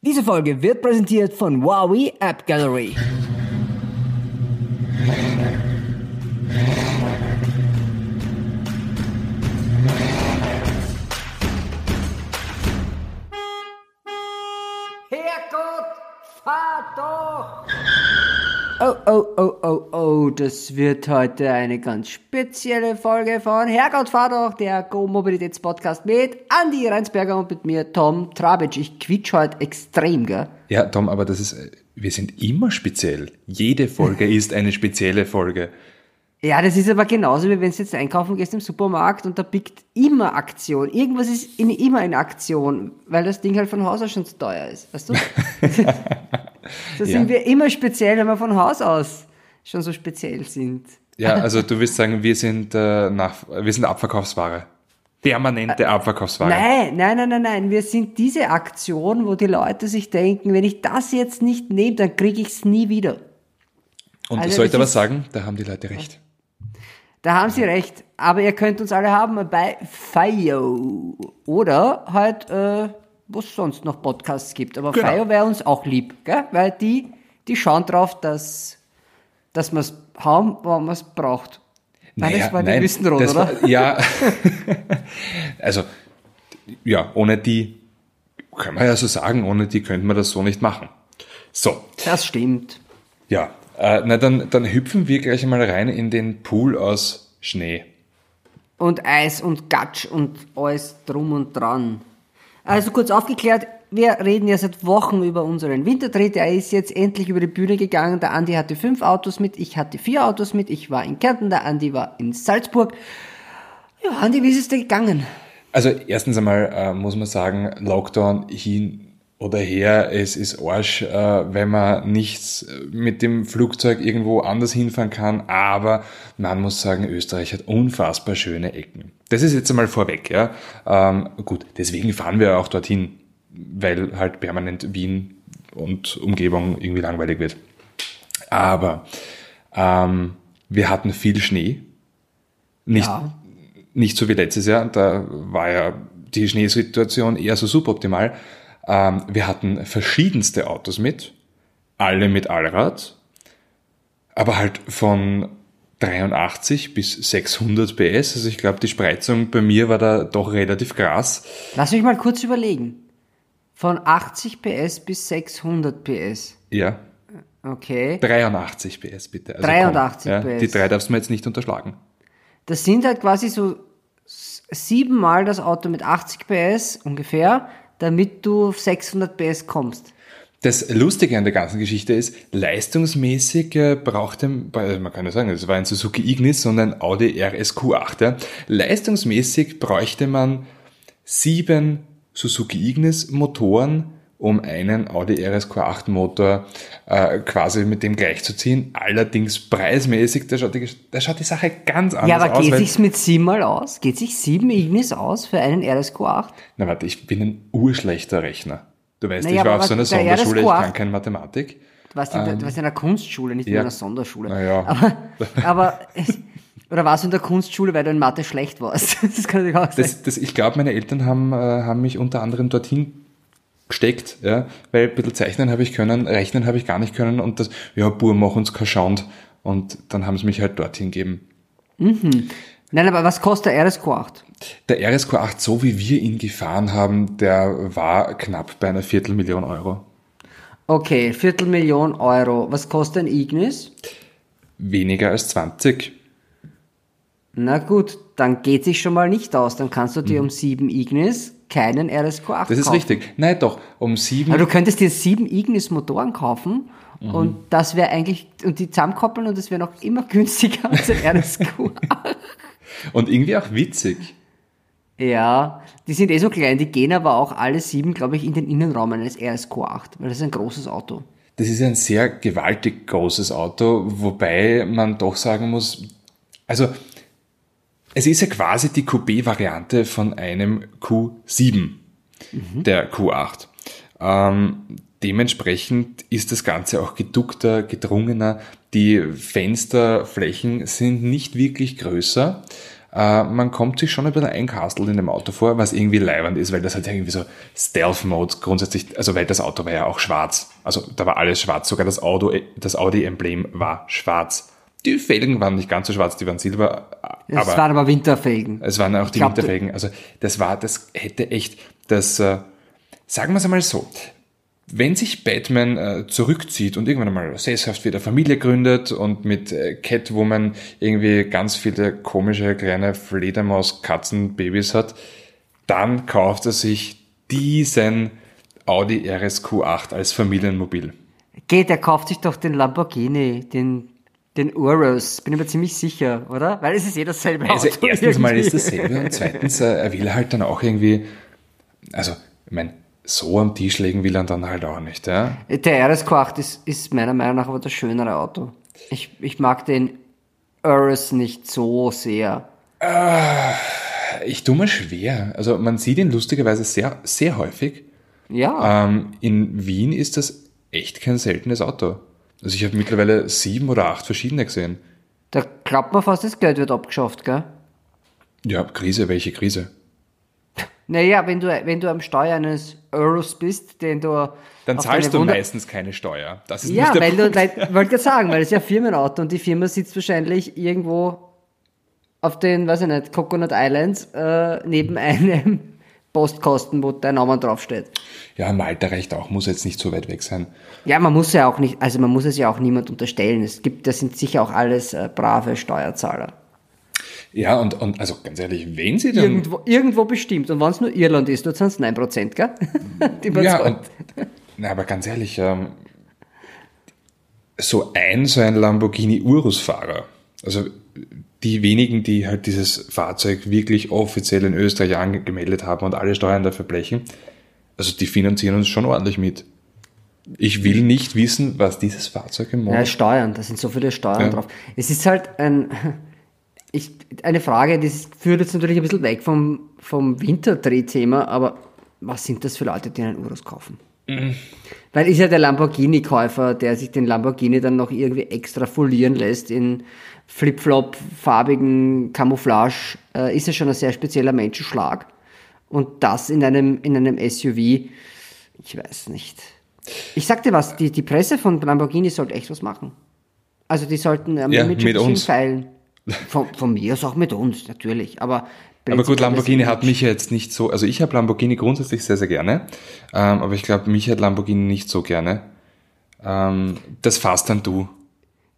Diese Folge wird präsentiert von Huawei App Gallery. Oh, oh, oh, oh, das wird heute eine ganz spezielle Folge von Herrgott, fahr doch, der Go-Mobilitäts-Podcast mit Andi Reinsberger und mit mir Tom Trabic. Ich quietsch heute extrem, gell? Ja, Tom, aber das ist, wir sind immer speziell. Jede Folge ist eine spezielle Folge. Ja, das ist aber genauso, wie wenn du jetzt einkaufen gehst im Supermarkt und da biegt immer Aktion. Irgendwas ist in, immer in Aktion, weil das Ding halt von Haus aus schon zu teuer ist. Weißt du? da sind Ja. wir immer speziell, wenn wir von Haus aus schon so speziell sind. Ja, also du willst sagen, wir sind, äh, nach, wir sind Abverkaufsware. Permanente Abverkaufsware. Nein, nein, nein, nein, nein. Wir sind diese Aktion, wo die Leute sich denken, wenn ich das jetzt nicht nehme, dann kriege ich es nie wieder. Und Also ich das aber sagen, da haben die Leute recht. Da haben Sie recht. Aber ihr könnt uns alle haben bei FIO. Oder halt, äh, wo es sonst noch Podcasts gibt. Aber Genau. FIO wäre uns auch lieb, gell? Weil die, die schauen drauf, dass, dass wir es haben, wann man es braucht. Nein, das war die Wüstenrot, das oder? War, ja, also, ja, ohne die, kann man ja so sagen, ohne die könnte man das so nicht machen. So, Das stimmt. ja, äh, na dann, dann hüpfen wir gleich einmal rein in den Pool aus Schnee. Und Eis und Gatsch und alles drum und dran. Also kurz aufgeklärt, wir reden ja seit Wochen über unseren Wintertritt. Er ist jetzt endlich über die Bühne gegangen. Der Andi hatte fünf Autos mit, ich hatte vier Autos mit. Ich war in Kärnten, der Andi war in Salzburg. Ja, Andi, wie ist es dir gegangen? Also erstens einmal äh, muss man sagen, Lockdown hin oder her, es ist Arsch, äh, wenn man nichts mit dem Flugzeug irgendwo anders hinfahren kann, aber man muss sagen, Österreich hat unfassbar schöne Ecken. Das ist jetzt einmal vorweg, ja. Ähm, gut, deswegen fahren wir auch dorthin, weil halt permanent Wien und Umgebung irgendwie langweilig wird. Aber ähm, wir hatten viel Schnee. Nicht, Ja. nicht so wie letztes Jahr, da war ja die Schneesituation eher so suboptimal. Ähm, wir hatten verschiedenste Autos mit, alle mit Allrad, aber halt von 83 bis 600 PS. Also ich glaube, die Spreizung bei mir war da doch relativ krass. Lass mich mal kurz überlegen. Von 80 PS bis 600 PS. Ja, Okay. 83 PS bitte. Also 83 ja, PS. Die drei darfst du mir jetzt nicht unterschlagen. Das sind halt quasi so siebenmal das Auto mit 80 PS ungefähr, damit du auf 600 PS kommst. Das Lustige an der ganzen Geschichte ist, leistungsmäßig äh, brauchte, äh, man kann ja sagen, es war ein Suzuki Ignis, sondern Audi RSQ8. Ja. Leistungsmäßig bräuchte man sieben Suzuki Ignis Motoren, um einen Audi RSQ8 Motor äh, quasi mit dem gleichzuziehen. Allerdings preismäßig, da schaut die, da schaut die Sache ganz anders Ja, aber aus. geht sich's mit siebenmal aus? Geht sich sieben Ignis aus für einen RSQ8? Na warte, ich bin ein urschlechter Rechner. Du weißt, Naja, ich war auf so einer Sonderschule, ich RSQ8 kann keine Mathematik. Du warst, in der, du warst in einer Kunstschule, nicht in Ähm, ja. einer Sonderschule. Na ja. Aber, aber oder warst du in der Kunstschule, weil du in Mathe schlecht warst? Das kann natürlich auch sein. Das, das, ich glaube, meine Eltern haben, äh, haben mich unter anderem dorthin gesteckt, ja, weil ein bisschen zeichnen habe ich können, rechnen habe ich gar nicht können und das, ja, Bur, mach uns kein Schand. Und dann haben sie mich halt dorthin gegeben. Nein, aber was kostet der RSQ8? Der RSQ8, so wie wir ihn gefahren haben, der war knapp bei einer Viertelmillion Euro. Okay, Viertelmillion Euro. Was kostet ein Ignis? Weniger als 20. Na gut, dann geht sich schon mal nicht aus. Dann kannst du dir um sieben Ignis keinen RSQ8 Mhm. Das ist kaufen. richtig. Nein, doch, um sieben. Aber du könntest dir sieben Ignis Motoren kaufen Mhm. und das wäre eigentlich, und die zusammenkoppeln und das wäre noch immer günstiger als ein RSQ8. Und irgendwie auch witzig. ja, die sind eh so klein, die gehen aber auch alle sieben, glaube ich, in den Innenraum eines RSQ8, weil das ist ein großes Auto. Das ist ein sehr gewaltig großes Auto, wobei man doch sagen muss, also es ist ja quasi die Coupé-Variante von einem Q7, der Q8. Ähm, dementsprechend ist das Ganze auch geduckter, gedrungener. Die Fensterflächen sind nicht wirklich größer. äh, man kommt sich schon ein bisschen einkastelt in dem Auto vor, was irgendwie leibend ist, weil das halt irgendwie so Stealth-Mode grundsätzlich, also weil das Auto war ja auch schwarz. Also da war alles schwarz, sogar das Auto, das Audi-Emblem war schwarz. Die Felgen waren nicht ganz so schwarz, die waren silber. Es aber waren aber Winterfelgen. Es waren auch die glaub, Winterfelgen. Also das war, das hätte echt, das, äh, sagen wir es einmal so, wenn sich Batman äh, zurückzieht und irgendwann einmal sesshaft wieder Familie gründet und mit äh, Catwoman irgendwie ganz viele komische kleine Fledermaus-Katzen-Babys hat, dann kauft er sich diesen Audi RSQ8 als Familienmobil. Geht, er kauft sich doch den Lamborghini, den, den Urus, bin ich mir ziemlich sicher, oder? Weil es ist eh dasselbe Also Auto erstens irgendwie. mal ist dasselbe und zweitens, äh, er will halt dann auch irgendwie, also, ich meine, so am Tisch legen will er dann halt auch nicht. Ja? Der RS8 ist, ist meiner Meinung nach aber das schönere Auto. Ich, ich mag den Urus nicht so sehr. Äh, ich tue mir schwer. Also man sieht ihn lustigerweise sehr, sehr häufig. Ja. Ähm, in Wien ist das echt kein seltenes Auto. Also ich habe mittlerweile sieben oder acht verschiedene gesehen. Da klappt man fast, das Geld wird abgeschafft, gell? Ja, Krise, welche Krise? Naja, wenn du, wenn du am Steuer eines Euros bist, den du. Dann zahlst du Wunder meistens keine Steuer. Das ist ja, nicht weil Punkt. du, weil, wollte gerade sagen, weil es ja Firmenauto und die Firma sitzt wahrscheinlich irgendwo auf den, weiß ich nicht, Coconut Islands, äh, neben einem Postkosten, wo dein Name draufsteht. Ja, Malta reicht auch, muss jetzt nicht so weit weg sein. Ja, man muss ja auch nicht, also man muss es ja auch niemand unterstellen. Es gibt, das sind sicher auch alles äh, brave Steuerzahler. Ja, und, und also ganz ehrlich, wenn sie dann. Irgendwo, irgendwo bestimmt. Und wenn es nur Irland ist, dort sind es 9%, gell? Die ja, und, na, aber ganz ehrlich, ähm, so ein, so ein Lamborghini Urus-Fahrer, also die wenigen, die halt dieses Fahrzeug wirklich offiziell in Österreich angemeldet haben und alle Steuern dafür blechen, also die finanzieren uns schon ordentlich mit. Ich will nicht wissen, was dieses Fahrzeug im Monat... Ja, Steuern, da sind so viele Steuern ja. drauf. Es ist halt ein ich, eine Frage, das führt jetzt natürlich ein bisschen weg vom, vom Winterdrehthema, aber was sind das für Leute, die einen Urus kaufen? Mhm. Weil ist ja der Lamborghini-Käufer, der sich den Lamborghini dann noch irgendwie extra folieren lässt in Flip-Flop, farbigen Camouflage, äh, ist ja schon ein sehr spezieller Menschenschlag. Und das in einem, in einem SUV, ich weiß nicht. Ich sag dir was, die, die Presse von Lamborghini sollte echt was machen. Also die sollten ähm, ja, mit uns feilen. Von, von mir aus auch mit uns, natürlich. Aber, aber gut, Lamborghini hat mich jetzt nicht so, also ich habe Lamborghini grundsätzlich sehr, sehr gerne, ähm, aber ich glaube, mich hat Lamborghini nicht so gerne. Ähm, das fährst dann du.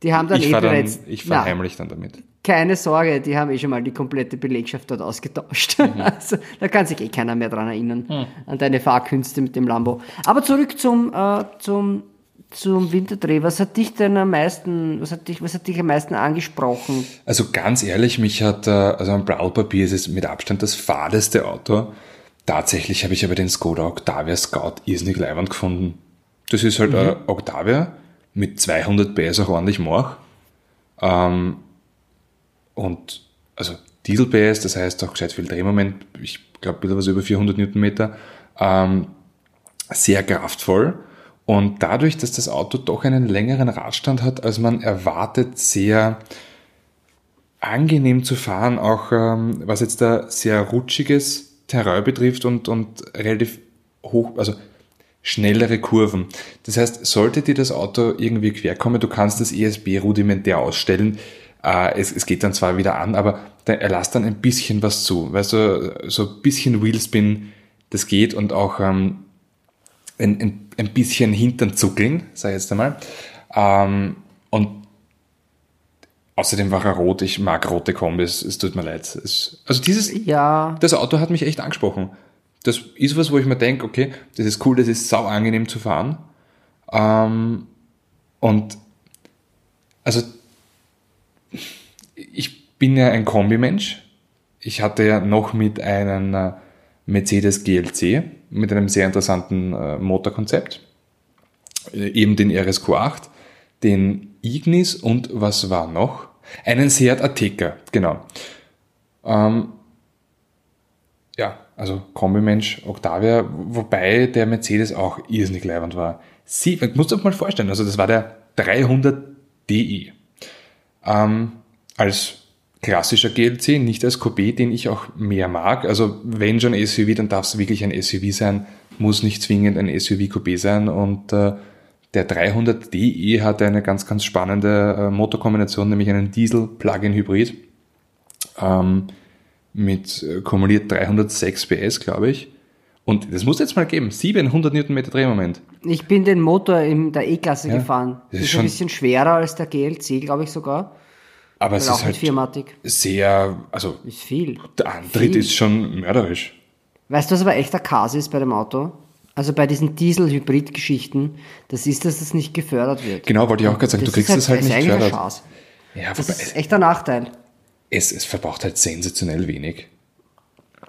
Die haben dann ich eh dann, Ich fahre heimlich dann damit. Keine Sorge, die haben eh schon mal die komplette Belegschaft dort ausgetauscht. Mhm. Also, da kann sich eh keiner mehr dran erinnern, mhm. an deine Fahrkünste mit dem Lambo. Aber zurück zum, äh, zum zum Winterdreh. Was hat dich denn am meisten, was hat dich, was hat dich am meisten angesprochen? Also ganz ehrlich, mich hat, äh, also am Brautpapier ist es mit Abstand das fadeste Auto. Tatsächlich habe ich aber den Skoda Octavia Scout irrsinnig leibend gefunden. Das ist halt mhm. ein Octavia mit 200 PS auch ordentlich Mach. Ähm, und also Diesel PS, das heißt auch gescheit viel Drehmoment, ich glaube ein bisschen was über 400 Newtonmeter. Ähm, sehr kraftvoll und dadurch, dass das Auto doch einen längeren Radstand hat, als man erwartet, sehr angenehm zu fahren, auch ähm, was jetzt da sehr rutschiges Terrain betrifft und, und relativ hoch, also schnellere Kurven. Das heißt, sollte dir das Auto irgendwie quer kommen, du kannst das ESB rudimentär ausstellen. Äh, es, es geht dann zwar wieder an, aber er lässt dann ein bisschen was zu. Weißt du, so ein bisschen Wheelspin, das geht und auch ähm, ein, ein, ein bisschen Hintern zuckeln, sag ich jetzt einmal. Ähm, und außerdem war er rot, ich mag rote Kombis, es tut mir leid. Es, also dieses, ja. das Auto hat mich echt angesprochen. Das ist was, wo ich mir denke, okay, das ist cool, das ist sau angenehm zu fahren. Ähm, und also ich bin ja ein Kombimensch. Ich hatte ja noch mit einem äh, Mercedes GLC mit einem sehr interessanten äh, Motorkonzept. Äh, eben den RSQ8, den Ignis und was war noch? Einen Seat Ateca, genau. Ähm, ja, also Kombimensch, Octavia, wobei der Mercedes auch irrsinnig leibend war. Sie, musst du dir mal vorstellen, also das war der 300 Di. Ähm, als klassischer GLC, nicht als Coupé, den ich auch mehr mag. Also wenn schon SUV, dann darf es wirklich ein SUV sein, muss nicht zwingend ein SUV-Coupé sein. Und äh, der 300DE hat eine ganz, ganz spannende äh, Motorkombination, nämlich einen Diesel-Plug-in-Hybrid ähm, mit äh, kumuliert 306 PS, glaube ich. Und das muss jetzt mal geben, 700 Newtonmeter Drehmoment. Ich bin den Motor in der E-Klasse Ja, gefahren. das Das ist ist schon- ein bisschen schwerer als der GLC, glaube ich sogar. Aber es ist halt Viermatic. sehr, also Ist viel. der Antritt Viel. ist schon mörderisch. Weißt du, was aber echt der Kas ist bei dem Auto? Also bei diesen Diesel-Hybrid-Geschichten, das ist, dass das nicht gefördert wird. Genau, wollte ich auch gerade sagen, du kriegst das halt ist nicht eigentlich ein gefördert. Ja, Das ist echt ein Nachteil. Es, es verbraucht halt sensationell wenig.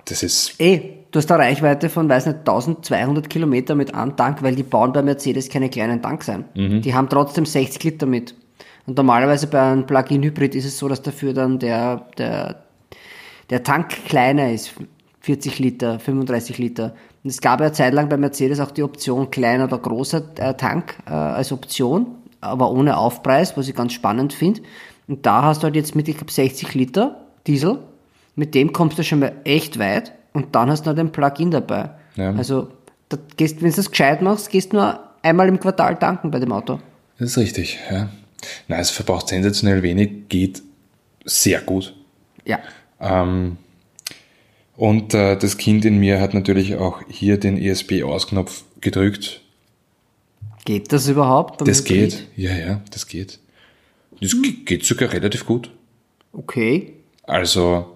Das ist, Eh, du hast eine Reichweite von, weiß nicht, 1200 Kilometer mit einem Tank, weil die bauen bei Mercedes keine kleinen Tanks ein. Mhm. Die haben trotzdem 60 Liter mit. Und normalerweise bei einem Plug-in-Hybrid ist es so, dass dafür dann der, der, der Tank kleiner ist. 40 Liter, 35 Liter. Und es gab ja eine Zeit lang bei Mercedes auch die Option kleiner oder großer äh, Tank äh, als Option, aber ohne Aufpreis, was ich ganz spannend finde. Und da hast du halt jetzt mit, ich glaube, 60 Liter Diesel. Mit dem kommst du schon mal echt weit und dann hast du noch den Plug-in dabei. Ja. Also, da gehst, wenn du das gescheit machst, gehst du nur einmal im Quartal tanken bei dem Auto. das ist richtig, ja. Nein, es verbraucht sensationell wenig, geht sehr gut. Ja. Ähm, und äh, das Kind in mir hat natürlich auch hier den ESP-Ausknopf gedrückt. Geht das überhaupt? Das geht, ja, ja, das geht. Das ge- geht sogar relativ gut. Okay. Also,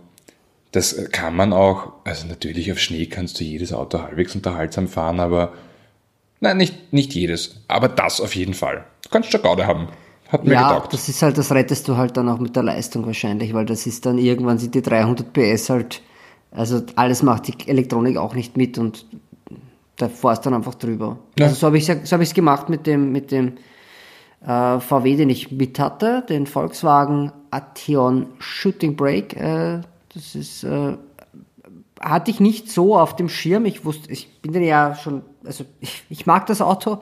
das kann man auch, also natürlich auf Schnee kannst du jedes Auto halbwegs unterhaltsam fahren, aber nein, nicht, nicht jedes, aber das auf jeden Fall. Du kannst schon Gaude haben. Hat mir Ja, getaugt. das ist halt, das rettest du halt dann auch mit der Leistung wahrscheinlich, weil das ist dann irgendwann sind die 300 PS halt, also alles macht die Elektronik auch nicht mit und da fährst dann einfach drüber. Ja. Also so habe ich so habe ich es gemacht mit dem mit dem äh, VW, den ich mit hatte, den Volkswagen Atheon Shooting Brake. Äh, das ist äh, hatte ich nicht so auf dem Schirm. Ich wusste, ich bin ja schon, also ich, ich mag das Auto,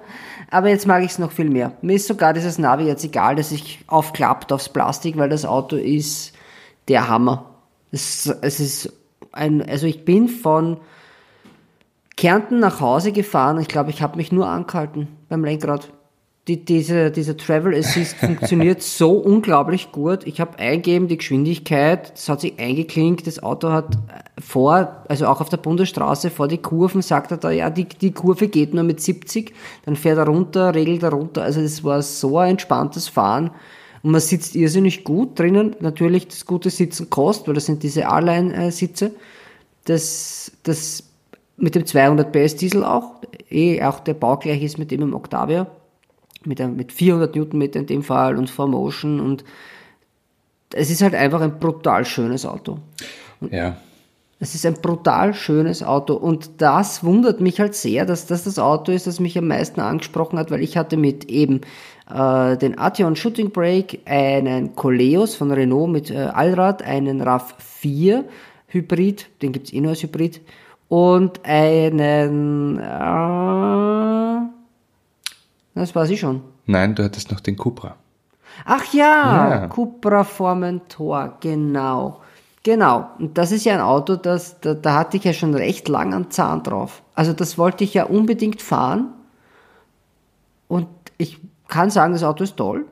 aber jetzt mag ich es noch viel mehr. Mir ist sogar dieses Navi jetzt egal, dass ich aufklappt aufs Plastik, weil das Auto ist der Hammer. Es, es ist ein, also ich bin von Kärnten nach Hause gefahren. Ich glaube, ich habe mich nur angehalten beim Lenkrad. Die, diese, dieser Travel Assist funktioniert so unglaublich gut. Ich habe eingegeben die Geschwindigkeit, das hat sich eingeklinkt, das Auto hat äh, vor, also auch auf der Bundesstraße vor die Kurven, sagt er da, ja, die, die Kurve geht nur mit 70, dann fährt er runter, regelt er runter. Also es war so ein entspanntes Fahren. Und man sitzt irrsinnig gut drinnen. Natürlich das gute Sitzen kostet, weil das sind diese A-Line-Sitze. Das, das mit dem 200 PS Diesel auch, eh auch der baugleich ist mit dem im Octavia, mit, einem, mit 400 Newtonmeter in dem Fall und 4Motion und es ist halt einfach ein brutal schönes Auto. Ja. Es ist ein brutal schönes Auto und das wundert mich halt sehr, dass das das Auto ist, das mich am meisten angesprochen hat, weil ich hatte mit eben äh, den Atheon Shooting Brake, einen Coleos von Renault mit äh, Allrad, einen RAV4 Hybrid, den gibt's eh nur als Hybrid, und einen, äh, das weiß ich schon. Nein, du hattest noch den Cupra. Ach ja, Ja. Cupra Formentor, genau. Genau, und das ist ja ein Auto, das, da, da hatte ich ja schon recht lang einen Zahn drauf. Also das wollte ich ja unbedingt fahren. Und ich kann sagen, das Auto ist toll.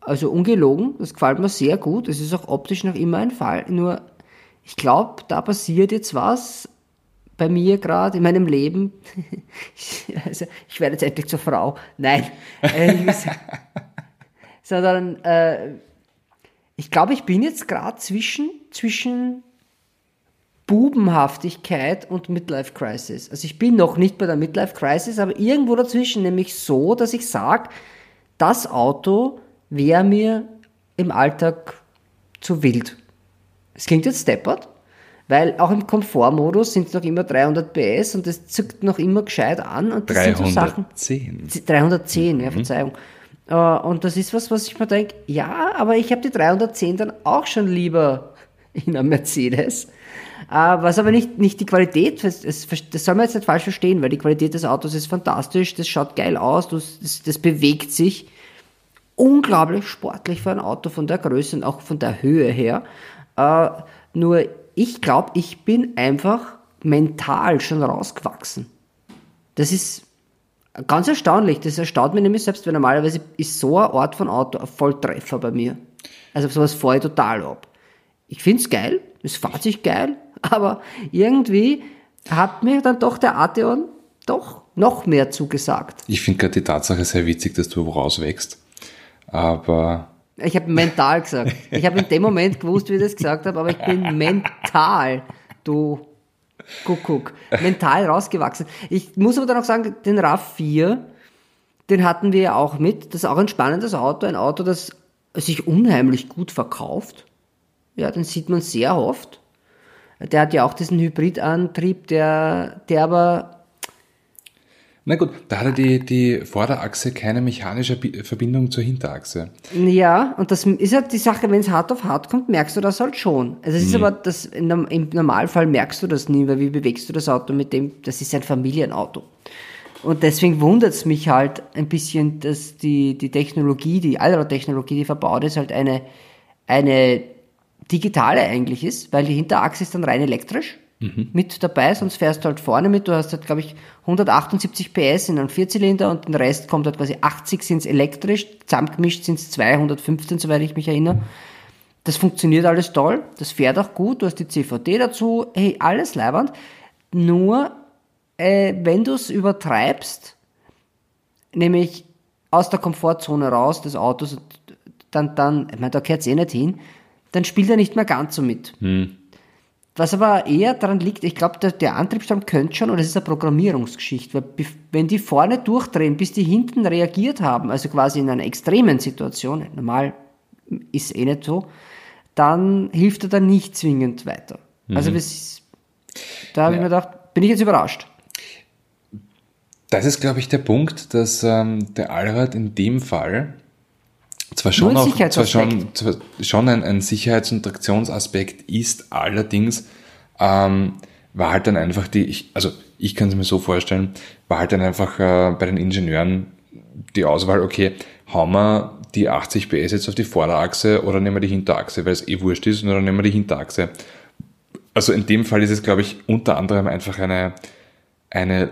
Also ungelogen, das gefällt mir sehr gut. Es ist auch optisch noch immer ein Fall. Nur, ich glaube, da passiert jetzt was bei mir gerade in meinem Leben. Ich- also, ich werde jetzt endlich zur Frau. Nein. Äh, sondern äh, ich glaube, ich bin jetzt gerade zwischen, zwischen Bubenhaftigkeit und Midlife Crisis. Also ich bin noch nicht bei der Midlife Crisis, aber irgendwo dazwischen, nämlich so, dass ich sage, das Auto wäre mir im Alltag zu wild. Es klingt jetzt steppert, weil auch im Komfortmodus sind es noch immer 300 PS und das zückt noch immer gescheit an. Und das sind so Sachen. 310. 310, ja, Verzeihung. Äh, Und das ist was, was ich mir denke, ja, aber ich habe die 310 dann auch schon lieber in einem Mercedes. Äh, Was aber nicht, nicht die Qualität, das, soll man jetzt nicht falsch verstehen, weil die Qualität des Autos ist fantastisch, das schaut geil aus, das, das, das bewegt sich unglaublich sportlich für ein Auto von der Größe und auch von der Höhe her. Äh, nur ich glaube, ich bin einfach mental schon rausgewachsen. Das ist ganz erstaunlich. Das erstaunt mich nämlich selbst, weil normalerweise ist so ein Ort von Auto ein Volltreffer bei mir. Also sowas fahre ich total ab. Ich find's geil, es fährt sich geil, aber irgendwie hat mir dann doch der Atheon doch noch mehr zugesagt. Ich finde gerade die Tatsache sehr witzig, dass du rauswächst. Aber Ich habe mental gesagt. Ich habe in dem Moment gewusst, wie ich das gesagt habe, aber ich bin mental, du Kuckuck, mental rausgewachsen. Ich muss aber dann auch sagen, den RAV4, den hatten wir ja auch mit. Das ist auch ein spannendes Auto, ein Auto, das sich unheimlich gut verkauft. Ja, den sieht man sehr oft. Der hat ja auch diesen Hybridantrieb, der, der aber na gut, da hat er die, die Vorderachse keine mechanische Bi- Verbindung zur Hinterachse. Ja, und das ist halt die Sache, wenn es hart auf hart kommt, merkst du das halt schon. Also es ist aber das, im Normalfall merkst du das nie, weil wie bewegst du das Auto mit dem, das ist ein Familienauto. Und deswegen wundert es mich halt ein bisschen, dass die, die Technologie, die Allrad-Technologie, die verbaut ist, halt eine, eine digitale eigentlich ist, weil die Hinterachse ist dann rein elektrisch mit dabei, sonst fährst du halt vorne mit. Du hast halt, glaube ich, 178 PS in einem Vierzylinder und den Rest kommt halt quasi 80 sind elektrisch, zusammengemischt sind es 215, soweit ich mich erinnere. Das funktioniert alles toll, das fährt auch gut, du hast die CVD dazu, hey, alles leibernd. Nur, äh, wenn du es übertreibst, nämlich aus der Komfortzone raus des Autos, dann, dann, ich meine, da gehört es eh nicht hin, dann spielt er nicht mehr ganz so mit. Was aber eher daran liegt, ich glaube, der, der Antriebsstrang könnte schon, und das ist eine Programmierungsgeschichte, weil wenn die vorne durchdrehen, bis die hinten reagiert haben, also quasi in einer extremen Situation, normal ist eh nicht so, dann hilft er dann nicht zwingend weiter. Also das ist, da habe ich mir gedacht, bin ich jetzt überrascht. Das ist, glaube ich, der Punkt, dass ähm, der Allrad in dem Fall zwar schon, auch, zwar schon, zwar schon ein, ein Sicherheits- und Traktionsaspekt ist, allerdings ähm, war halt dann einfach die, ich, also ich kann es mir so vorstellen, war halt dann einfach äh, bei den Ingenieuren die Auswahl, okay, hauen wir die 80 PS jetzt auf die Vorderachse oder nehmen wir die Hinterachse, weil es eh wurscht ist, oder nehmen wir die Hinterachse. Also in dem Fall ist es, glaube ich, unter anderem einfach eine, eine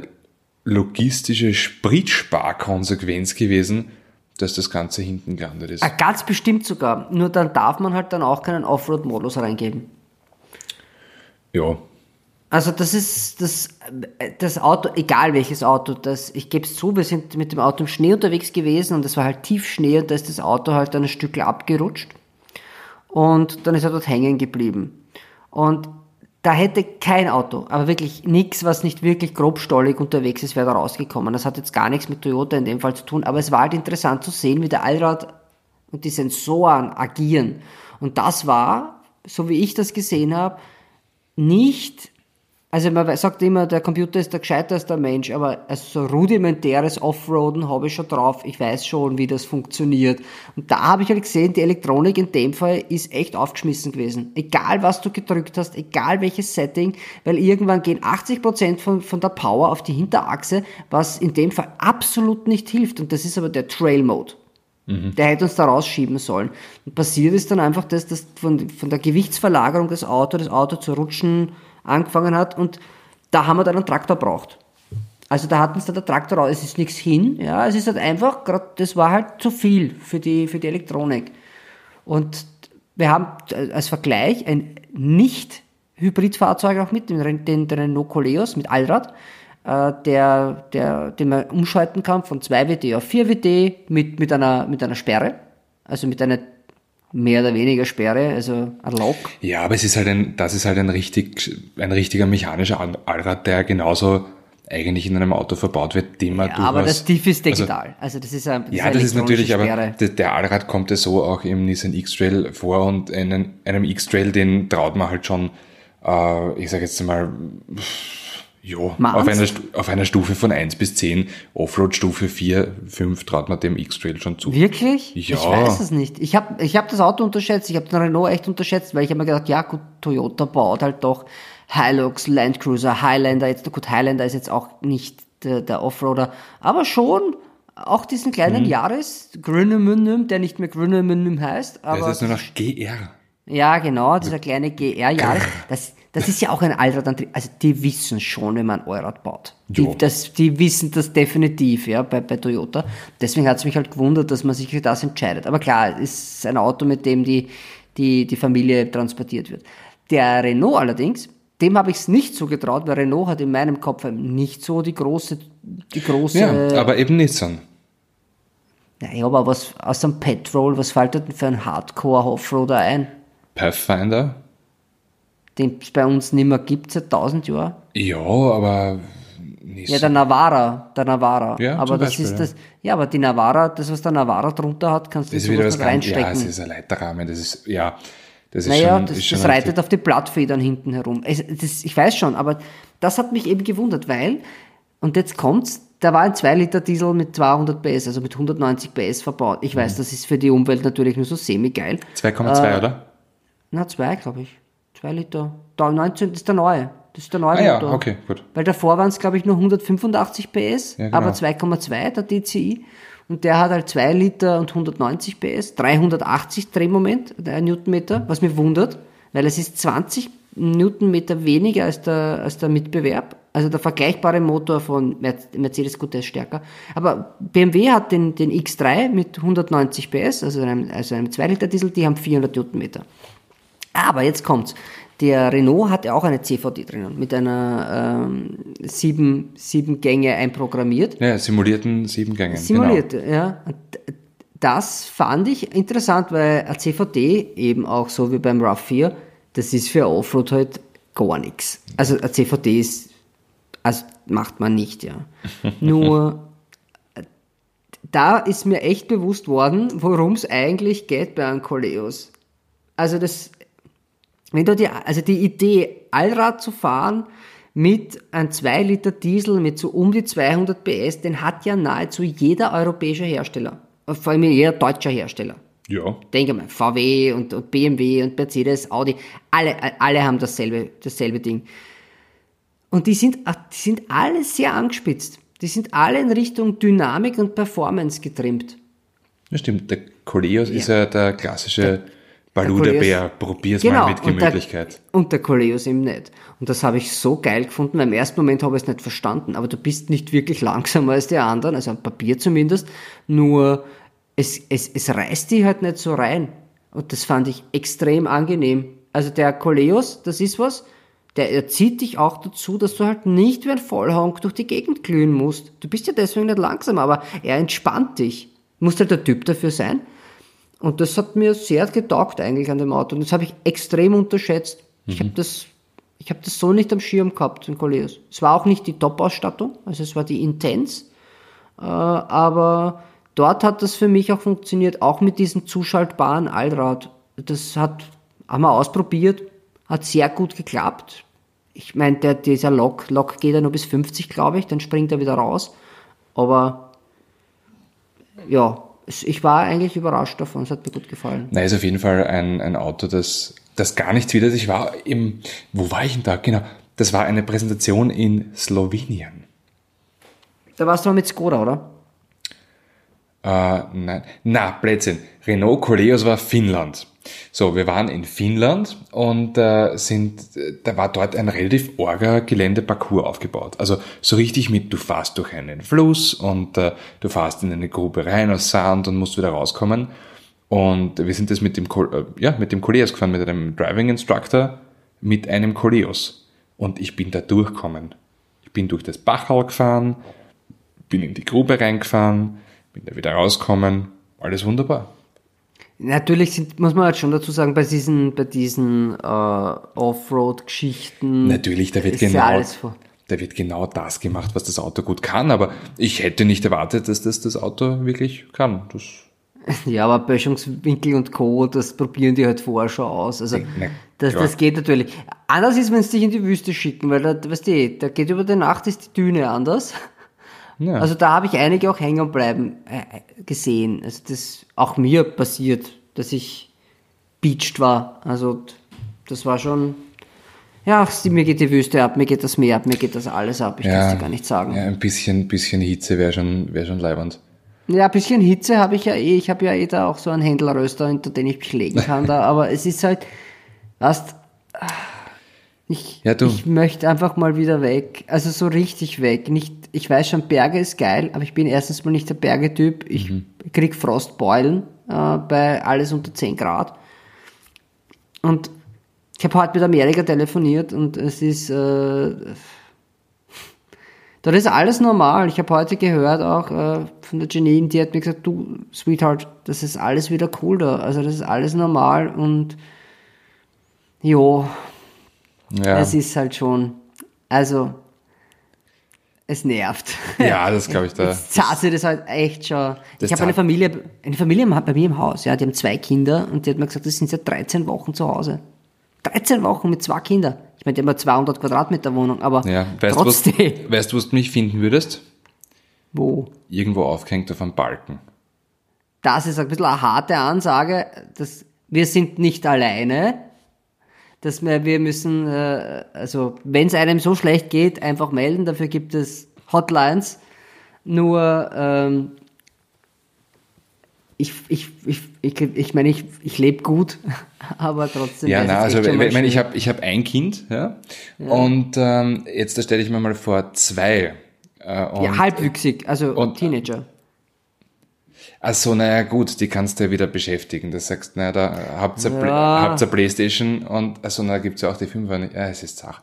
logistische Spritsparkonsequenz gewesen, dass das Ganze hinten gelandet ist. Ah, ganz bestimmt sogar. Nur dann darf man halt dann auch keinen Offroad-Modus reingeben. Ja, Also das ist das, das Auto, egal welches Auto, das, ich gebe es zu, wir sind mit dem Auto im Schnee unterwegs gewesen und es war halt Tiefschnee und da ist das Auto halt dann ein Stück abgerutscht und dann ist er dort hängen geblieben. Und da hätte kein Auto, aber wirklich nichts, was nicht wirklich grobstollig unterwegs ist, wäre da rausgekommen. Das hat jetzt gar nichts mit Toyota in dem Fall zu tun, aber es war halt interessant zu sehen, wie der Allrad und die Sensoren agieren. Und das war, so wie ich das gesehen habe, nicht, also man sagt immer, der Computer ist der gescheiterste Mensch, aber also so rudimentäres Offroaden habe ich schon drauf. Ich weiß schon, wie das funktioniert. Und da habe ich halt gesehen, die Elektronik in dem Fall ist echt aufgeschmissen gewesen. Egal was du gedrückt hast, egal welches Setting, weil irgendwann gehen 80% von, von der Power auf die Hinterachse, was in dem Fall absolut nicht hilft. Und das ist aber der Trail Mode. Der hätte uns da rausschieben sollen. Und passiert ist dann einfach, dass das von, von der Gewichtsverlagerung des Autos, das Auto zu rutschen angefangen hat und da haben wir dann einen Traktor braucht. Also da hat uns dann der Traktor raus, es ist nichts hin, ja, es ist halt einfach, grad, das war halt zu viel für die, für die Elektronik. Und wir haben als Vergleich ein Nicht-Hybridfahrzeug auch mit, den, den, den Renault Coleos mit Allrad, äh, der, der, den man umschalten kann von 2 WD auf 4 WD mit, mit, einer, mit einer Sperre, also mit einer mehr oder weniger Sperre, also ein Lock. Ja, aber es ist halt ein, das ist halt ein richtig, ein richtiger mechanischer All- Allrad, der genauso eigentlich in einem Auto verbaut wird, den man Ja, aber das Tief ist digital. Also, das ist ein das ja, eine das ist natürlich, aber Sperre. der, der Allrad kommt ja so auch im Nissan X-Trail vor und einen, einem X-Trail, den traut man halt schon, äh, ich sage jetzt mal, ja, auf einer, auf einer Stufe von 1 bis 10, Offroad-Stufe 4, 5 traut man dem X-Trail schon zu. Wirklich? Ja. Ich weiß es nicht. Ich habe ich hab das Auto unterschätzt. Ich habe den Renault echt unterschätzt, weil ich habe mir gedacht, ja gut, Toyota baut halt doch Hilux, Land Cruiser, Highlander. Jetzt gut, Highlander ist jetzt auch nicht der, der Offroader, aber schon auch diesen kleinen Mhm. Yaris Grünemündem, der nicht mehr Grünemündem heißt, Das aber ist nur noch GR. Ja, genau, dieser kleine GR Yaris. Das, das ist ja auch ein Allradantrieb. Also die wissen schon, wenn man ein Allrad baut. Die, das, die wissen das definitiv, ja, bei, bei Toyota. Deswegen hat es mich halt gewundert, dass man sich für das entscheidet. Aber klar, es ist ein Auto, mit dem die, die, die Familie transportiert wird. Der Renault allerdings, dem habe ich es nicht so getraut, weil Renault hat in meinem Kopf nicht so die große, die große. Ja, aber eben Nissan. Naja, aber was aus dem Petrol, was fällt denn für ein Hardcore-Offroader ein? Pathfinder. Den es bei uns nicht mehr gibt seit tausend Jahren. Ja, aber Nissan. Ja, der Navara, der Navara. Ja, aber das Beispiel, ist das, ja, aber die Navara, das, was der Navara drunter hat, kannst du das wieder was nicht ganz, ja, reinstecken. es ist ein Leiterrahmen, das ist, ja, das ist naja, schon, das, das reitet richtig. auf die Blattfedern hinten herum. Es, das, ich weiß schon, aber das hat mich eben gewundert, weil, und jetzt kommt's, da war ein 2-Liter-Diesel mit 200 PS, also mit 190 PS verbaut. Ich Mhm. weiß, das ist für die Umwelt natürlich nur so semi-geil. 2,2, Äh, oder? Na, zwei, glaube ich. Zwei Liter. Da, 19, das ist der neue. Das ist der neue Ah ja, Motor. okay, gut. Weil davor waren es, glaube ich, nur 185 PS, Ja, genau. aber 2,2 der DCI. Und der hat halt 2 Liter und 190 PS, 380 Drehmoment, der Newtonmeter, was mich wundert, weil es ist 20 Newtonmeter weniger als der, als der Mitbewerb. Also der vergleichbare Motor von Mer- Mercedes gut, der ist stärker. Aber BMW hat den, den X3 mit 190 PS, also einem, also einem 2 Liter Diesel, die haben 400 Newtonmeter. Aber jetzt kommt's. Der Renault hat ja auch eine CVD drinnen, mit einer ähm, sieben, sieben Gänge einprogrammiert. Ja, simulierten sieben Gängen. Simuliert, ja. Und das fand ich interessant, weil ein CVD eben auch so wie beim RAV4, das ist für Offroad halt gar nichts. Also ein CVD ist, also macht man nicht, ja. Nur da ist mir echt bewusst worden, worum es eigentlich geht bei einem Coleos. Also das, wenn du die, also die Idee, Allrad zu fahren mit einem 2 Liter Diesel mit so um die 200 PS, den hat ja nahezu jeder europäische Hersteller. Vor allem jeder deutscher Hersteller. Ja. Denke mal, VW und, und BMW und Mercedes, Audi, alle, alle haben dasselbe, dasselbe Ding. Und die sind, die sind alle sehr angespitzt. Die sind alle in Richtung Dynamik und Performance getrimmt. Das stimmt. Der Coleos ist ja der klassische Baluda-Bär. Probier's Genau, mal mit und der- Gemütlichkeit. Und der Coleos eben nicht. Und das habe ich so geil gefunden, weil im ersten Moment habe ich es nicht verstanden, aber du bist nicht wirklich langsamer als die anderen, also am Papier zumindest, nur es, es, es reißt die halt nicht so rein. Und das fand ich extrem angenehm. Also der Coleos, das ist was, der erzieht dich auch dazu, dass du halt nicht wie ein Vollhonk durch die Gegend glühen musst. Du bist ja deswegen nicht langsam, aber er entspannt dich. Du musst halt der Typ dafür sein. Und das hat mir sehr getaugt eigentlich an dem Auto. Und das habe ich extrem unterschätzt. Ich habe das, ich habe das so nicht am Schirm gehabt, den Coleos. Es war auch nicht die Top-Ausstattung, also es war die Intense. Äh, aber dort hat das für mich auch funktioniert, auch mit diesem zuschaltbaren Allrad. Das hat, haben wir ausprobiert, hat sehr gut geklappt. Ich meine, der, dieser Lock, Lock geht ja nur bis 50, glaube ich, dann springt er wieder raus. Aber ja, ich war eigentlich überrascht davon, es hat mir gut gefallen. Na, ist auf jeden Fall ein, ein Auto, das, das gar nicht wieder. Ich war im, wo war ich denn da? Genau. Das war eine Präsentation in Slowenien. Da warst du mal mit Skoda, oder? Äh, nein, na, Blödsinn. Renault Coleos war Finnland. So, wir waren in Finnland und äh, sind, da war dort ein relativ orger Geländeparcours aufgebaut. Also so richtig mit, du fährst durch einen Fluss und äh, du fährst in eine Grube rein aus Sand und musst wieder rauskommen. Und wir sind das mit dem, äh, ja, mit dem Coleos gefahren, mit einem Driving Instructor, mit einem Coleos. Und ich bin da durchgekommen. Ich bin durch das Bachau gefahren, bin in die Grube reingefahren, bin da wieder rausgekommen. Alles wunderbar. Natürlich sind, muss man halt schon dazu sagen, bei diesen, bei diesen äh, Offroad-Geschichten. Natürlich, da wird genau, da wird genau das gemacht, was das Auto gut kann. Aber ich hätte nicht erwartet, dass das das Auto wirklich kann. Das, Ja, aber Böschungswinkel und Co., das probieren die halt vorher schon aus. Also, na, das, klar. das geht natürlich. Anders ist, wenn sie dich in die Wüste schicken, weil da, weißt du, da geht über die Nacht ist die Düne anders. Ja. Also da habe ich einige auch hängen bleiben äh, gesehen. Also das auch mir passiert, dass ich beached war. Also das war schon, ja, mir geht die Wüste ab, mir geht das Meer ab, mir geht das alles ab. Ich kann es dir gar nicht sagen. Ja, ein bisschen, bisschen Hitze wäre schon, wäre schon leibend. Ja, ein bisschen Hitze habe ich ja eh. Ich habe ja eh da auch so einen Händelröster, hinter den ich mich legen kann da. Aber es ist halt, weißt, ich, Ja, ich möchte einfach mal wieder weg. Also so richtig weg. Nicht, ich weiß schon, Berge ist geil, aber ich bin erstens mal nicht der Bergetyp. Ich Mhm. krieg Frostbeulen äh, bei alles unter 10 Grad. Und ich habe heute mit Amerika telefoniert und es ist, äh, dort ist alles normal. Ich habe heute gehört auch äh, von der Janine, die hat mir gesagt, du, Sweetheart, das ist alles wieder cool da. Also das ist alles normal und jo, Ja, es ist halt schon, also es nervt. ja das glaube ich da. Jetzt zahlt das halt echt schon. Das ich habe eine Familie, eine Familie bei mir im Haus, ja, die haben zwei Kinder und die hat mir gesagt, die sind seit 13 Wochen zu Hause. 13 Wochen mit zwei Kindern. Ich meine, die haben eine 200 Quadratmeter Wohnung, aber Ja, weißt du, was, trotzdem. weißt du, wo du mich finden würdest? Wo? Irgendwo aufgehängt auf einem Balken. Das ist ein bisschen eine harte Ansage, dass wir sind nicht alleine, dass wir, wir müssen, äh, also wenn es einem so schlecht geht, einfach melden, dafür gibt es Hotlines. Nur ähm, ich, ich, ich, ich, ich meine, ich, ich lebe gut, aber trotzdem. Ja, na, also ich meine, ich habe ich hab ein Kind, ja, und ähm, jetzt stelle ich mir mal vor zwei. Äh, und, ja, halbwüchsig, also und- Teenager. Also, naja, gut, die kannst du ja wieder beschäftigen. Du sagst, naja, da habt ihr, Ja. ihr Playstation und, also, na, gibt's ja auch die Fünfer nicht. Ja, es ist Zach.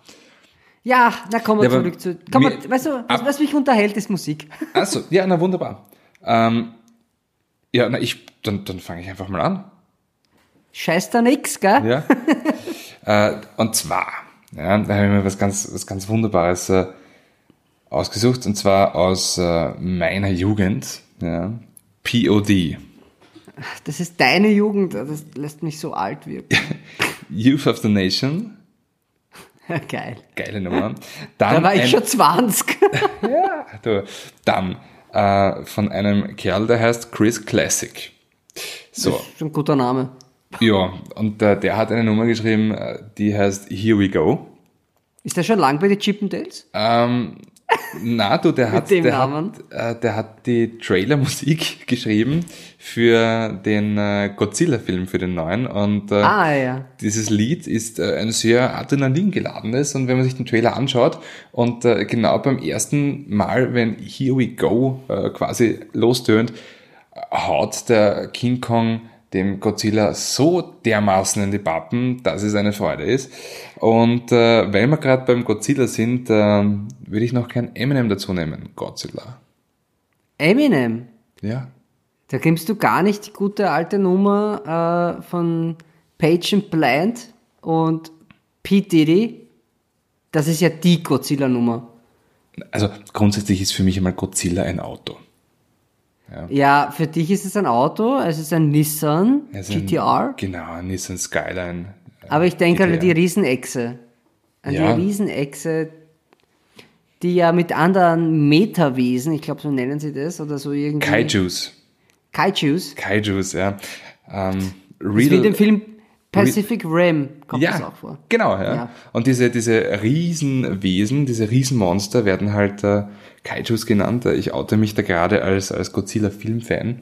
Ja, na kommen wir Ja, zurück zu. Komm, wir- weißt du, was, was mich unterhält, ist Musik. Also, ja, na, wunderbar. Ähm, ja, na, ich, dann, dann fange ich einfach mal an. Scheiß da nix, gell? Ja. äh, und zwar, ja, da habe ich mir was ganz, was ganz Wunderbares äh, ausgesucht, und zwar aus äh, meiner Jugend, ja, POD, Das ist deine Jugend, das lässt mich so alt wirken. Youth of the Nation, Geil. geile Nummer. Dann Da war ich ein, schon 20. Ja, du, dann äh, von einem Kerl, der heißt Chris Classic. So, Das ist ein guter Name. ja, und äh, der hat eine Nummer geschrieben, äh, die heißt Here We Go. Ist der schon lang bei den Chippendales? Ähm, na, du, der hat, der, Namen? hat, äh, der hat die Trailermusik geschrieben für den äh, Godzilla-Film, für den neuen. Und äh, Ah, ja. dieses Lied ist äh, ein sehr adrenalingeladenes und wenn man sich den Trailer anschaut und äh, genau beim ersten Mal, wenn Here We Go äh, quasi lostönt, haut der King Kong dem Godzilla so dermaßen in die Pappen, dass es eine Freude ist. Und äh, weil wir gerade beim Godzilla sind, äh, würde ich noch kein Eminem dazu nehmen. Godzilla. Eminem. Ja. Da nimmst du gar nicht die gute alte Nummer äh, von Page and Plant und P. Diddy. Das ist ja die Godzilla-Nummer. Also grundsätzlich ist für mich einmal Godzilla ein Auto. Ja, für dich ist es ein Auto, es ist ein Nissan Es ist ein- GTR. Genau, ein Nissan Skyline. Aber ich denke an GTR. die Riesenechse. An Ja. die Riesenechse, die ja mit anderen Metawesen, ich glaube, so nennen sie das, oder so irgendwie. Kaijus. Kaijus. Kaijus, ja. Ähm, Das wie in dem Film Pacific Rim kommt das ja, auch vor. genau, ja. Ja. Und diese, diese Riesenwesen, diese Riesenmonster werden halt äh, Kaijus genannt. Ich oute mich da gerade als, als Godzilla-Filmfan.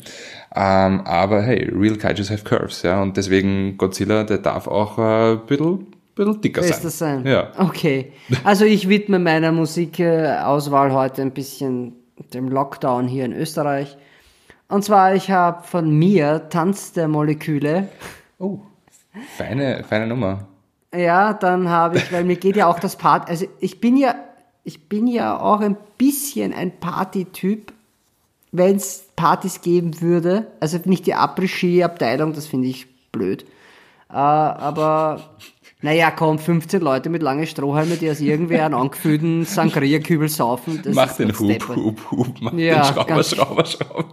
Ähm, aber hey, real Kaijus have curves, ja. Und deswegen Godzilla, der darf auch äh, ein bisschen, bisschen dicker Soll sein. das sein? Ja. Okay. Also ich widme meiner Musikauswahl heute ein bisschen dem Lockdown hier in Österreich. Und zwar, ich habe von mir Tanz der Moleküle. Oh, feine, feine Nummer. Ja, dann habe ich, weil mir geht ja auch das Part, also ich bin ja, ich bin ja auch ein bisschen ein Partytyp, wenn es Partys geben würde. Also nicht die Après-Ski-Abteilung, das finde ich blöd. Äh, aber naja, komm, 15 Leute mit langen Strohhalme, die aus irgendwer einen angefüllten Sangria-Kübel saufen. Das Mach den Hub, deppert. Hub, Hub, mach Ja, den Schrauber, Schrauber, Schrauber.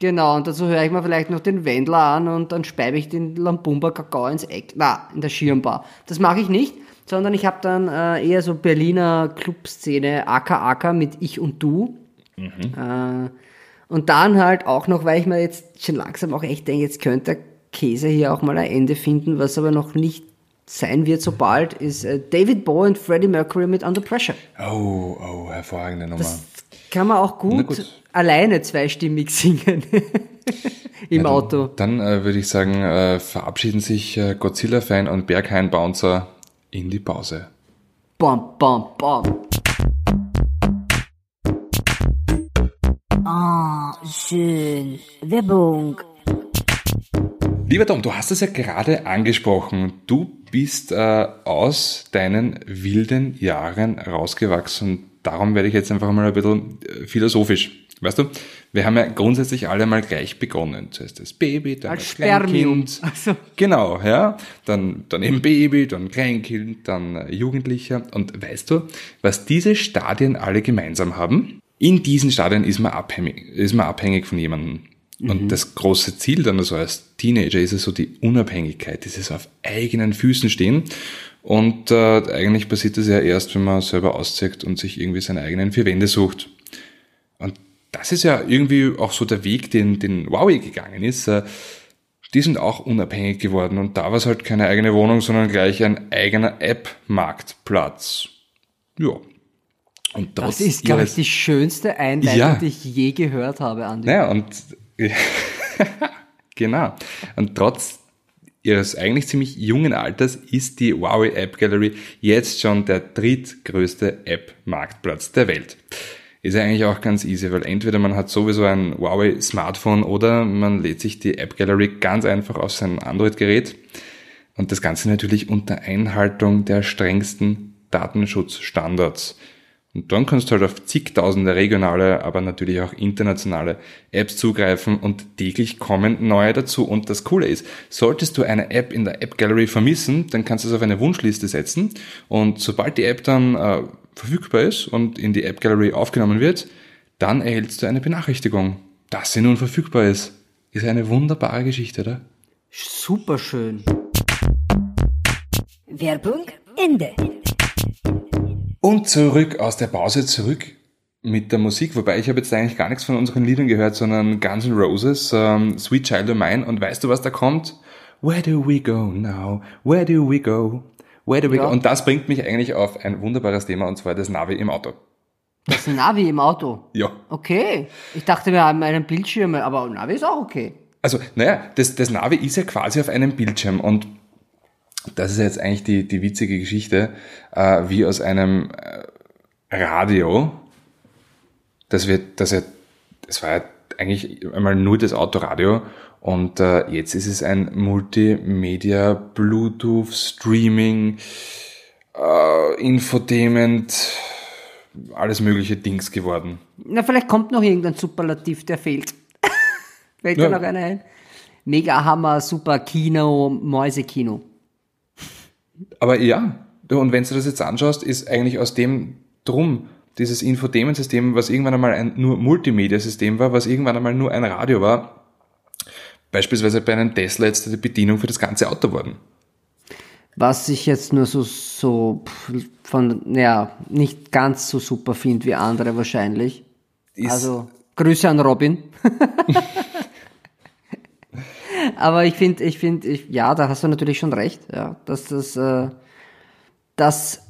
Genau, und dazu höre ich mir vielleicht noch den Wendler an und dann speibe ich den Lambumba Kakao ins Eck. Na, in der Schirmbar. Das mache ich nicht, sondern ich habe dann äh, eher so Berliner Clubszene, Aka Aka mit Ich und Du. Äh, und dann halt auch noch, weil ich mir jetzt schon langsam auch echt denke, jetzt könnte der Käse hier auch mal ein Ende finden, was aber noch nicht sein wird so bald, ist äh, David Bowie und Freddie Mercury mit Under Pressure. Oh, oh, hervorragende Nummer. Kann man auch gut, gut. alleine zweistimmig singen. Im Na, Auto. Dann, dann äh, würde ich sagen, äh, verabschieden sich äh, Godzilla-Fan und Berghain-Bouncer in die Pause. Bam, bam, bam. Ah, schön. Werbung. Lieber Tom, du hast es ja gerade angesprochen. Du bist äh, aus deinen wilden Jahren rausgewachsen. Darum werde ich jetzt einfach mal ein bisschen äh, philosophisch. Weißt du, wir haben ja grundsätzlich alle mal gleich begonnen. Zuerst das Baby, dann Als das Spermium. Kleinkind. Ach so. Genau, ja. Dann, dann eben Baby, dann Kleinkind, dann äh, Jugendlicher. Und weißt du, was diese Stadien alle gemeinsam haben? In diesen Stadien ist man abhängig, ist man abhängig von jemandem. Und das große Ziel dann also als Teenager ist es so die Unabhängigkeit, dieses auf eigenen Füßen stehen. Und äh, eigentlich passiert das ja erst, wenn man selber auszieht und sich irgendwie seine eigenen vier Wände sucht. Das ist ja irgendwie auch so der Weg, den, den Huawei gegangen ist. Äh, Die sind auch unabhängig geworden und da war es halt keine eigene Wohnung, sondern gleich ein eigener App-Marktplatz. Ja. Und trotz Das ist, glaube ich, die schönste Einleitung, Ja. die ich je gehört habe, Andi. Naja, und genau. Und trotz ihres eigentlich ziemlich jungen Alters ist die Huawei App Gallery jetzt schon der drittgrößte App-Marktplatz der Welt. Ist ja eigentlich auch ganz easy, weil entweder man hat sowieso ein Huawei Smartphone oder man lädt sich die App Gallery ganz einfach auf sein Android-Gerät. Und das Ganze natürlich unter Einhaltung der strengsten Datenschutzstandards. Und dann kannst du halt auf zigtausende regionale, aber natürlich auch internationale Apps zugreifen und täglich kommen neue dazu. Und das Coole ist, solltest du eine App in der App Gallery vermissen, dann kannst du es auf eine Wunschliste setzen. Und sobald die App dann äh, verfügbar ist und in die App Gallery aufgenommen wird, dann erhältst du eine Benachrichtigung, dass sie nun verfügbar ist. Ist eine wunderbare Geschichte, oder? Super schön. Werbung Ende. Und zurück aus der Pause, zurück mit der Musik. Wobei ich habe jetzt eigentlich gar nichts von unseren Liedern gehört, sondern Guns N' Roses, ähm, Sweet Child of Mine. Und weißt du, was da kommt? Where do we go now? Where do we go? Where do we Ja. go? Und das bringt mich eigentlich auf ein wunderbares Thema, und zwar das Navi im Auto. Das Navi im Auto. Ja. Okay. Ich dachte, wir haben einen Bildschirm, aber Navi ist auch okay. Also, naja, das, das Navi ist ja quasi auf einem Bildschirm und das ist jetzt eigentlich die, die witzige Geschichte, äh, wie aus einem äh, Radio, das wird, das ja, das war ja eigentlich einmal nur das Autoradio und äh, jetzt ist es ein Multimedia, Bluetooth, Streaming, äh, Infotainment, alles mögliche Dings geworden. Na, vielleicht kommt noch irgendein Superlativ, der fehlt. Fällt Ja. noch einer ein? Mega Hammer, super Kino, Mäusekino. Aber ja, und wenn du das jetzt anschaust, ist eigentlich aus dem drum dieses Infotainment-System, was irgendwann einmal ein nur Multimedia-System war, was irgendwann einmal nur ein Radio war, beispielsweise bei einem Tesla jetzt die Bedienung für das ganze Auto worden. Was ich jetzt nur so, so von, ja, nicht ganz so super finde wie andere wahrscheinlich. Ist, Also, Grüße an Robin. Aber ich finde, ich finde, ich, ja, da hast du natürlich schon recht, ja, dass das, äh, dass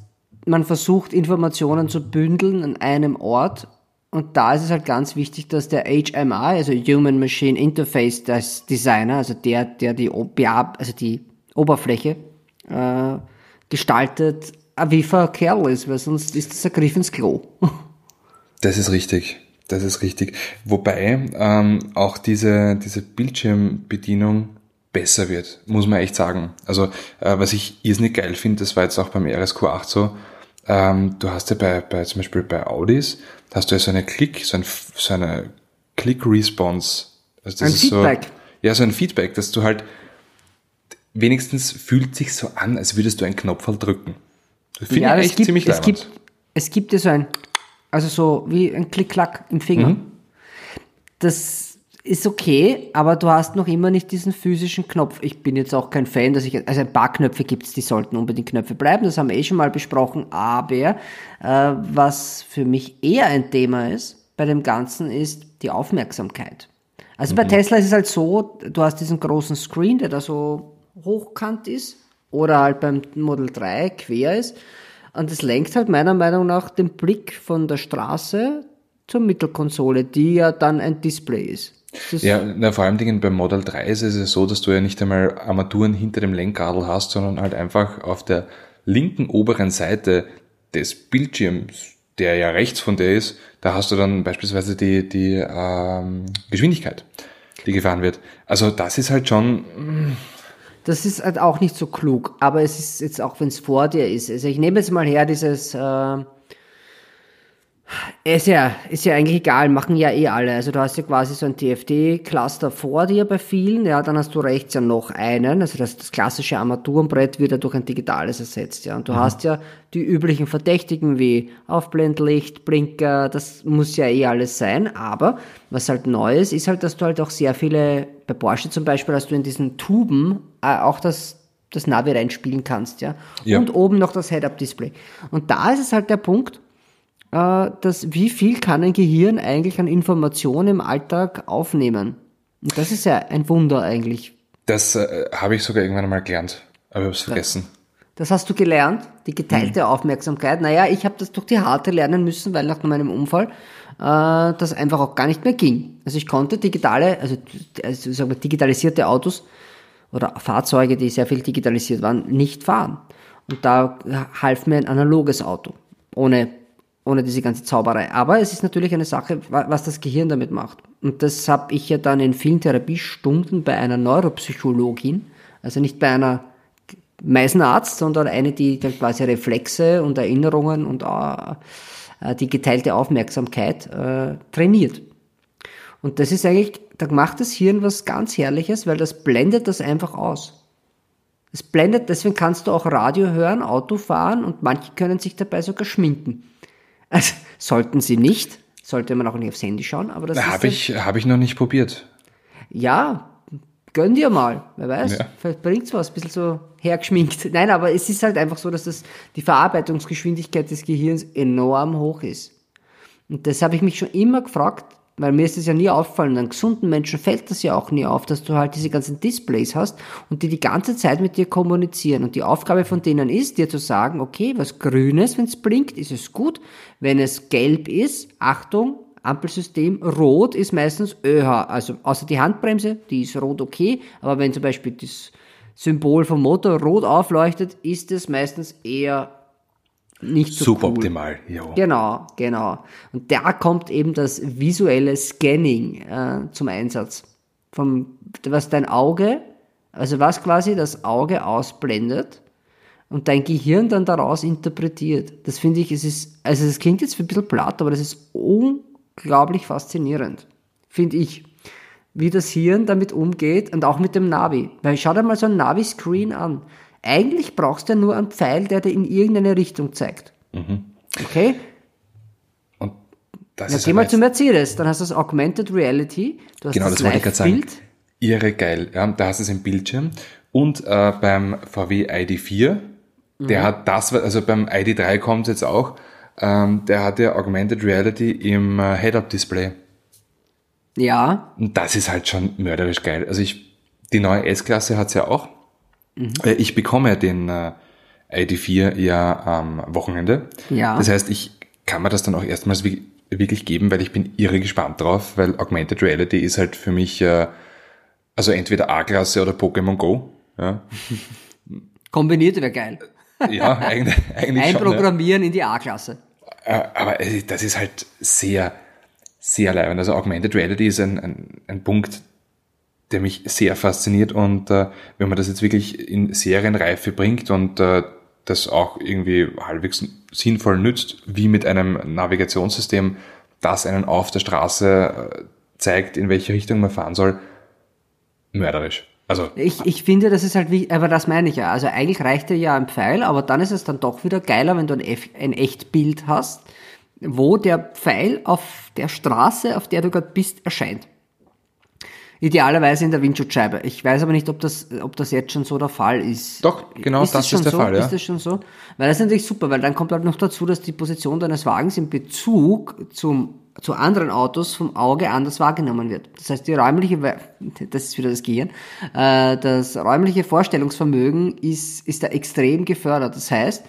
man versucht, Informationen zu bündeln an einem Ort. Und da ist es halt ganz wichtig, dass der HMI, also Human Machine Interface das Designer, also der, der die, also die Oberfläche äh, gestaltet, ein wiefer Kerl ist, weil sonst ist das ein Griff ins Klo. Das ist richtig. Das ist richtig. Wobei ähm, auch diese, diese Bildschirmbedienung besser wird, muss man echt sagen. Also äh, was ich irrsinnig geil finde, das war jetzt auch beim RSQ8 so, ähm, du hast ja bei, bei zum Beispiel bei Audis, hast du ja so eine Klick, so, ein, so eine Click-Response. Also das Ein ist Feedback. So, ja, so ein Feedback, dass du halt wenigstens fühlt sich so an, als würdest du einen Knopf halt drücken. Das finde Ja, ich es echt gibt, ziemlich es gibt, es gibt ja so ein, also so wie ein Klick-Klack im Finger. Mhm. Das ist okay, aber du hast noch immer nicht diesen physischen Knopf. Ich bin jetzt auch kein Fan, dass ich, also ein paar Knöpfe gibt's, die sollten unbedingt Knöpfe bleiben, das haben wir eh schon mal besprochen, aber äh, was für mich eher ein Thema ist bei dem Ganzen, ist die Aufmerksamkeit. Also Mhm. bei Tesla ist es halt so, du hast diesen großen Screen, der da so hochkant ist, oder halt beim Model 3 quer ist. Und das lenkt halt meiner Meinung nach den Blick von der Straße zur Mittelkonsole, die ja dann ein Display ist. Das Ja, na, vor allem Dingen beim Model 3 ist es so, dass du ja nicht einmal Armaturen hinter dem Lenkradl hast, sondern halt einfach auf der linken oberen Seite des Bildschirms, der ja rechts von dir ist, da hast du dann beispielsweise die, die ähm, Geschwindigkeit, die gefahren wird. Also das ist halt schon, Das ist halt auch nicht so klug, aber es ist jetzt auch, wenn es vor dir ist. Also ich nehme jetzt mal her dieses, äh, ist ja, ist ja eigentlich egal, machen ja eh alle. Also du hast ja quasi so ein TFT-Cluster vor dir bei vielen, ja, dann hast du rechts ja noch einen, also das, das klassische Armaturenbrett wird ja durch ein digitales ersetzt, ja. Und du hast ja die üblichen Verdächtigen wie Aufblendlicht, Blinker, das muss ja eh alles sein, aber was halt neu ist, ist halt, dass du halt auch sehr viele, bei Porsche zum Beispiel, hast du in diesen Tuben äh, auch das das Navi reinspielen kannst, ja. Ja. Und oben noch das Head-Up-Display. Und da ist es halt der Punkt, dass wie viel kann ein Gehirn eigentlich an Informationen im Alltag aufnehmen? Und das ist ja ein Wunder eigentlich. das äh, habe ich sogar irgendwann einmal gelernt, aber ich habe es vergessen. Das hast du gelernt, die geteilte Aufmerksamkeit. Naja, ich habe das durch die Harte lernen müssen, weil nach meinem Unfall äh, das einfach auch gar nicht mehr ging. Also ich konnte digitale, also, also sagen wir, digitalisierte Autos oder Fahrzeuge, die sehr viel digitalisiert waren, nicht fahren. Und da half mir ein analoges Auto, ohne, ohne diese ganze Zauberei. Aber es ist natürlich eine Sache, wa- was das Gehirn damit macht. Und das habe ich ja dann in vielen Therapiestunden bei einer Neuropsychologin, also nicht bei einer Meisenarzt, sondern eine, die dann quasi Reflexe und Erinnerungen und äh, die geteilte Aufmerksamkeit äh, trainiert. Und das ist eigentlich, da macht das Hirn was ganz Herrliches, weil das blendet das einfach aus. Es blendet, deswegen kannst du auch Radio hören, Auto fahren und manche können sich dabei sogar schminken. Also sollten sie nicht, sollte man auch nicht aufs Handy schauen, aber das ist Habe ich, habe ich noch nicht probiert. ja, gönn dir mal, wer weiß, Ja. vielleicht bringt's was, ein bisschen so hergeschminkt. Nein, aber es ist halt einfach so, dass das, die Verarbeitungsgeschwindigkeit des Gehirns enorm hoch ist. Und das habe ich mich schon immer gefragt, weil mir ist das ja nie aufgefallen. Einem gesunden Menschen fällt das ja auch nie auf, dass du halt diese ganzen Displays hast und die die ganze Zeit mit dir kommunizieren. Und die Aufgabe von denen ist, dir zu sagen, okay, was grünes, wenn es blinkt, ist es gut. Wenn es gelb ist, Achtung, Ampelsystem, rot ist meistens ÖH. Also außer die Handbremse, die ist rot okay, aber wenn zum Beispiel das Symbol vom Motor rot aufleuchtet, ist es meistens eher nicht so cool. Suboptimal, jo. Genau, genau. Und da kommt eben das visuelle Scanning äh, zum Einsatz. Vom, was dein Auge, also was quasi das Auge ausblendet und dein Gehirn dann daraus interpretiert. Das finde ich, es ist, also es klingt jetzt ein bisschen platt, aber das ist unglaublich faszinierend, finde ich. Wie das Hirn damit umgeht und auch mit dem Navi. Weil schau dir mal so ein Navi-Screen an. Eigentlich brauchst du ja nur einen Pfeil, der dir in irgendeine Richtung zeigt. Okay? Und das ist geh mal zu Mercedes, dann hast du das Augmented Reality, du hast Genau, das, das wollte ich gerade sagen. Irre geil. Ja, da hast du es im Bildschirm. Und äh, beim VW ID4, Mhm. der hat das, also beim ID3 kommt jetzt auch, ähm, der hat ja Augmented Reality im äh, Head-Up-Display. Ja, Und das ist halt schon mörderisch geil. Also ich, die neue S-Klasse hat's ja auch. Mhm. Äh, Ich bekomme den äh, ID4 ja am Wochenende. Ja. Das heißt, ich kann mir das dann auch erstmals wi- wirklich geben, weil ich bin irre gespannt drauf, weil Augmented Reality ist halt für mich, äh, also entweder A-Klasse oder Pokémon Go. Ja, kombiniert wäre geil. ja eigentlich, eigentlich schon. Ja. Einprogrammieren in die A-Klasse. Aber das ist halt sehr, sehr leibend. Also Augmented Reality ist ein, ein, ein Punkt, der mich sehr fasziniert und äh, wenn man das jetzt wirklich in Serienreife bringt und äh, das auch irgendwie halbwegs sinnvoll nützt, wie mit einem Navigationssystem, das einen auf der Straße äh, zeigt, in welche Richtung man fahren soll, mörderisch. Also Ich, ich finde, das ist halt wie, aber das meine ich ja. Also eigentlich reicht dir ja ein Pfeil, aber dann ist es dann doch wieder geiler, wenn du ein, F, ein Echtbild hast, wo der Pfeil auf der Straße, auf der du gerade bist, erscheint. Idealerweise in der Windschutzscheibe. Ich weiß aber nicht, ob das, ob das jetzt schon so der Fall ist. Doch, genau ist das schon ist der so? Fall, ja. Ist das schon so? Weil das ist natürlich super, weil dann kommt halt noch dazu, dass die Position deines Wagens in Bezug zum, zu anderen Autos vom Auge anders wahrgenommen wird. Das heißt, die räumliche, das ist wieder das Gehirn, äh, das räumliche Vorstellungsvermögen ist, ist da extrem gefördert. Das heißt,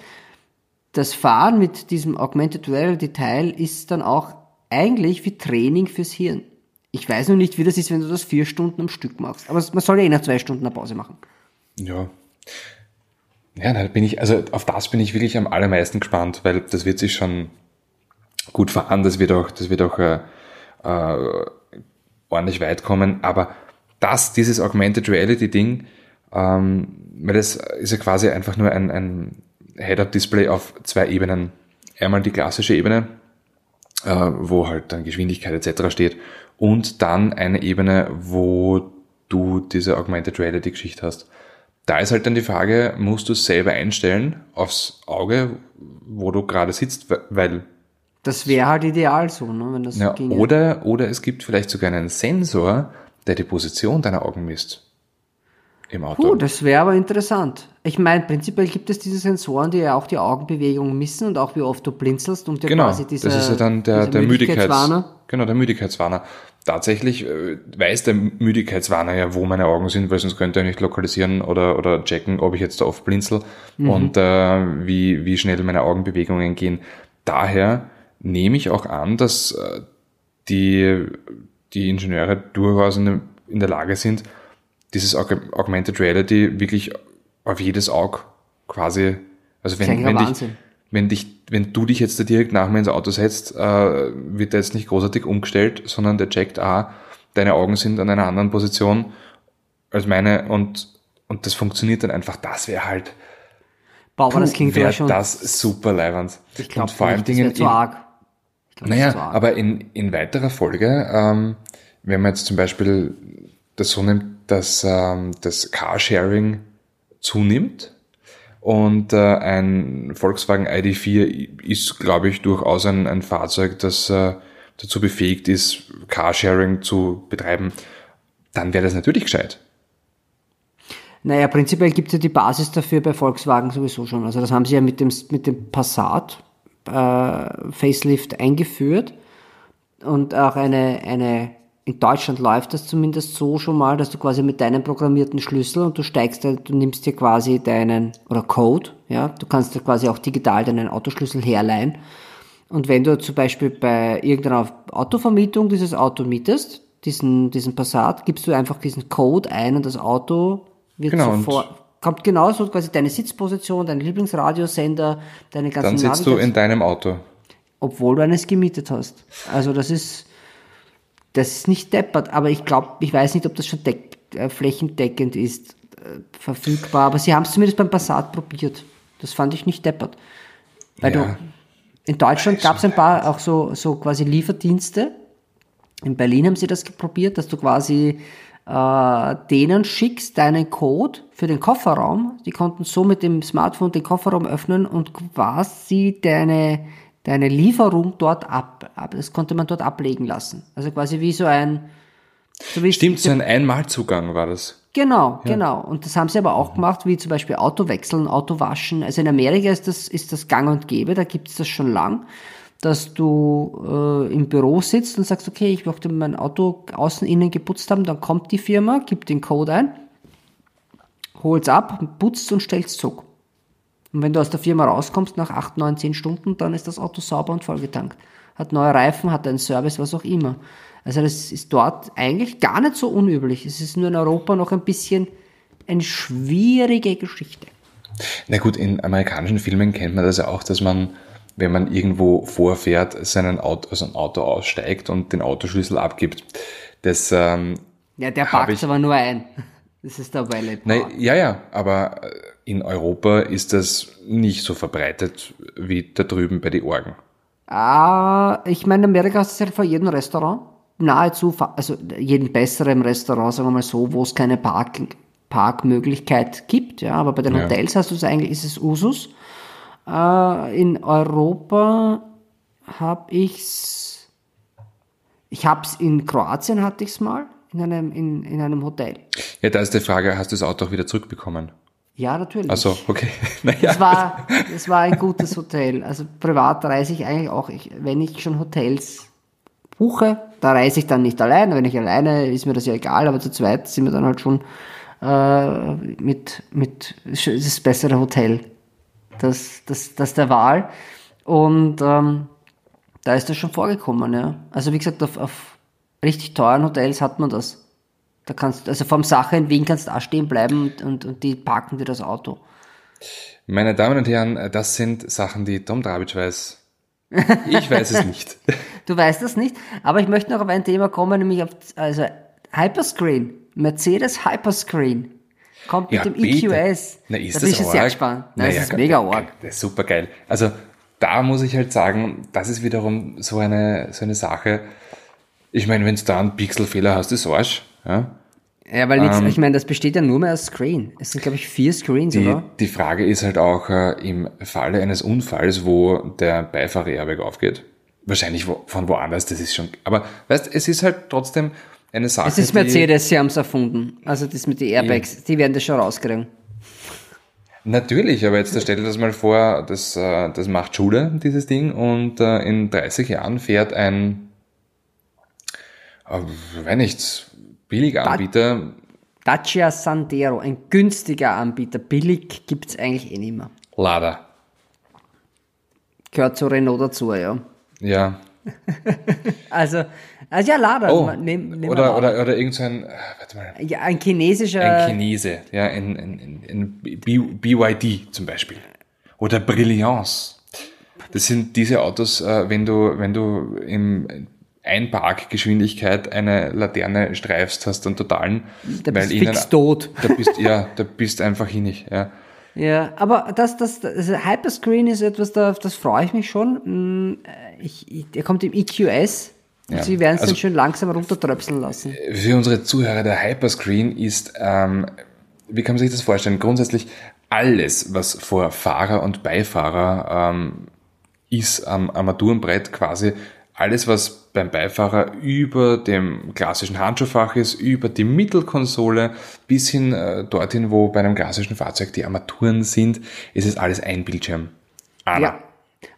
das Fahren mit diesem Augmented Reality Teil ist dann auch eigentlich wie Training fürs Hirn. Ich weiß nur nicht, wie das ist, wenn du das vier Stunden am Stück machst. Aber man soll ja eh nach zwei Stunden eine Pause machen. Ja. Ja, da bin ich, also auf das bin ich wirklich am allermeisten gespannt, weil das wird sich schon gut fahren, das wird auch, das wird auch äh, äh, ordentlich weit kommen, aber das, dieses Augmented Reality Ding, ähm, weil das ist ja quasi einfach nur ein, ein Head-Up-Display auf zwei Ebenen. Einmal die klassische Ebene, äh, wo halt dann Geschwindigkeit etc. steht und dann eine Ebene, wo du diese Augmented Reality Geschichte hast. Da ist halt dann die Frage, musst du es selber einstellen aufs Auge, wo du gerade sitzt, weil Das wäre halt ideal so, ne, wenn das ja, so ginge. oder, oder es gibt vielleicht sogar einen Sensor, der die Position deiner Augen misst. Im Auto. Puh, das wäre aber interessant. Ich meine, prinzipiell gibt es diese Sensoren, die ja auch die Augenbewegung messen und auch wie oft du blinzelst und dir genau, quasi diese das ist ja dann der, der Müdigkeits, Müdigkeitswarner. genau, der Müdigkeitswarner. Tatsächlich äh, weiß der Müdigkeitswarner ja, wo meine Augen sind, weil sonst könnte er nicht lokalisieren oder, oder checken, ob ich jetzt da oft blinzel Mhm. und äh, wie, wie schnell meine Augenbewegungen gehen. Daher nehme ich auch an, dass äh, die, die Ingenieure durchaus in, dem- in der Lage sind, dieses Aug- Augmented Reality wirklich auf jedes Auge quasi, also wenn, wenn dich, Wahnsinn. Wenn dich, wenn du dich jetzt da direkt nach mir ins Auto setzt, äh, wird der jetzt nicht großartig umgestellt, sondern der checkt, ah, deine Augen sind an einer anderen Position als meine und, und das funktioniert dann einfach. Das wäre halt, Boah, aber das klingt aber schon. das super leibend. ich glaube, vor allem Dingen zu arg. Glaub, naja, zu arg. aber in, in weiterer Folge, ähm, wenn man jetzt zum Beispiel das so nimmt, dass ähm, das Carsharing zunimmt und äh, ein Volkswagen ID4 ist, glaube ich, durchaus ein, ein Fahrzeug, das äh, dazu befähigt ist, Carsharing zu betreiben, dann wäre das natürlich gescheit. Naja, prinzipiell gibt es ja die Basis dafür bei Volkswagen sowieso schon. Also das haben sie ja mit dem, mit dem Passat äh, Facelift eingeführt. Und auch eine, eine, in Deutschland läuft das zumindest so schon mal, dass du quasi mit deinem programmierten Schlüssel und du steigst, da- du nimmst dir quasi deinen, oder Code, ja, du kannst dir quasi auch digital deinen Autoschlüssel herleihen. Und wenn du zum Beispiel bei irgendeiner Autovermietung dieses Auto mietest, diesen, diesen Passat, gibst du einfach diesen Code ein und das Auto wird Genau, sofort, kommt genauso quasi deine Sitzposition, dein Lieblingsradiosender, deine ganzen Dann sitzt du in deinem Auto. obwohl du eines gemietet hast. Also das ist, das ist nicht deppert, aber ich glaube, ich weiß nicht, ob das schon deck, äh, flächendeckend ist, äh, verfügbar, aber sie haben es zumindest beim Passat probiert. Das fand ich nicht deppert. Weil Ja. du, in Deutschland gab es ein paar auch so, so quasi Lieferdienste. In Berlin haben sie das probiert, dass du quasi äh, denen schickst deinen Code für den Kofferraum. Die konnten so mit dem Smartphone den Kofferraum öffnen und quasi deine, deine Lieferung dort ab, ab. Das konnte man dort ablegen lassen. Also quasi wie so ein. So wie Stimmt, so ein Einmalzugang war das. Genau, genau. Und das haben sie aber auch gemacht, wie zum Beispiel Auto wechseln, Auto waschen. Also in Amerika ist das, ist das gang und gäbe, da gibt es das schon lang, dass du äh, im Büro sitzt und sagst, okay, ich möchte mein Auto außen innen geputzt haben, dann kommt die Firma, gibt den Code ein, holt's ab, putzt und stellt's zurück. Und wenn du aus der Firma rauskommst nach 8, 9, 10 Stunden, dann ist das Auto sauber und vollgetankt. Hat neue Reifen, hat einen Service, was auch immer. Also das ist dort eigentlich gar nicht so unüblich. Es ist nur in Europa noch ein bisschen eine schwierige Geschichte. Na gut, in amerikanischen Filmen kennt man das ja auch, dass man, wenn man irgendwo vorfährt, seinen Auto, also ein Auto aussteigt und den Autoschlüssel abgibt. Das, ähm, Ja, der packt ich- aber nur ein. Das ist der Valet nein, ja, ja, aber äh, in Europa ist das nicht so verbreitet wie da drüben bei den Orgen. Ah, ich meine, in Amerika hast du es ja vor jedem Restaurant. Nahezu, also jedem besseren Restaurant, sagen wir mal so, wo es keine Park, Parkmöglichkeit gibt. Ja, aber bei den Ja. Hotels hast du es eigentlich, ist es Usus. Äh, in Europa habe ich's, ich hab's in Kroatien hatte ich's mal in einem in, in einem Hotel. Ja, da ist die Frage, hast du das Auto auch wieder zurückbekommen? Ja, natürlich. Also, okay. Naja. Das war, das war ein gutes Hotel. Also privat reise ich eigentlich auch, ich, wenn ich schon Hotels buche, da reise ich dann nicht allein. Wenn ich alleine, ist mir das ja egal, aber zu zweit sind wir dann halt schon äh, mit, mit das bessere Hotel. Das, das, das der Wahl. Und ähm, Da ist das schon vorgekommen, ja. Also wie gesagt, auf, auf richtig teuren Hotels hat man das. Da kannst also vom Sache in Wien kannst du da stehen bleiben und, und, und die parken dir das Auto. Meine Damen und Herren, das sind Sachen, die Tom Drabitsch weiß. Ich weiß es nicht. Du weißt das nicht, aber ich möchte noch auf ein Thema kommen, nämlich auf also Hyperscreen. Mercedes Hyperscreen. Kommt mit Ja, dem bitte. EQS. Na, ist da das schon sehr gespannt. Nein, Naja, das ist mega arg. Das ist super geil. Also da muss ich halt sagen, das ist wiederum so eine, so eine Sache. Ich meine, wenn du da einen Pixelfehler hast, ist Arsch. Ja? Ja, weil Ähm, ich meine, das besteht ja nur mehr aus Screen. Es sind, glaube ich, vier Screens, Die, oder? die Frage ist halt auch äh, im Falle eines Unfalls, wo der Beifahrer-Airbag aufgeht. Wahrscheinlich wo, von woanders, das ist schon. Aber weißt, es ist halt trotzdem eine Sache. Es ist die- Mercedes, sie haben es erfunden. Also das mit den Airbags, die werden das schon rauskriegen. Natürlich, aber jetzt stell dir das mal vor, das, äh, das macht Schule, dieses Ding, und äh, in 30 Jahren fährt ein, äh, wenn nicht, Billiganbieter, Dacia Sandero, ein günstiger Anbieter. Billig gibt's eigentlich eh nicht mehr. Lada. Gehört zu Renault dazu, ja. Ja. Also, also ja, Lada. Oh, nehm, nehm oder, oder, oder irgend so ein, äh, warte mal, ja, ein chinesischer. ein Chinese, ja, ein, ein, ein, ein BYD zum Beispiel. Oder Brilliance. Das sind diese Autos, äh, wenn du, wenn du im Einparkgeschwindigkeit eine Laterne streifst, hast einen totalen, Da bist du fix tot. Da bist, ja, da bist einfach hinig, ja. Ja, aber das, das, das Hyperscreen ist etwas, da, auf das freue ich mich schon. Mm, Ich, ich, der kommt im EQS. Ja, sie werden es also- dann schön langsam runtertröpseln lassen. Für unsere Zuhörer, der Hyperscreen ist, ähm, wie kann man sich das vorstellen? Grundsätzlich alles, was vor Fahrer und Beifahrer ähm, ist am Armaturenbrett quasi alles, was beim Beifahrer über dem klassischen Handschuhfach ist, über die Mittelkonsole bis hin äh, dorthin, wo bei einem klassischen Fahrzeug die Armaturen sind, ist es alles ein Bildschirm. Einer. Ja.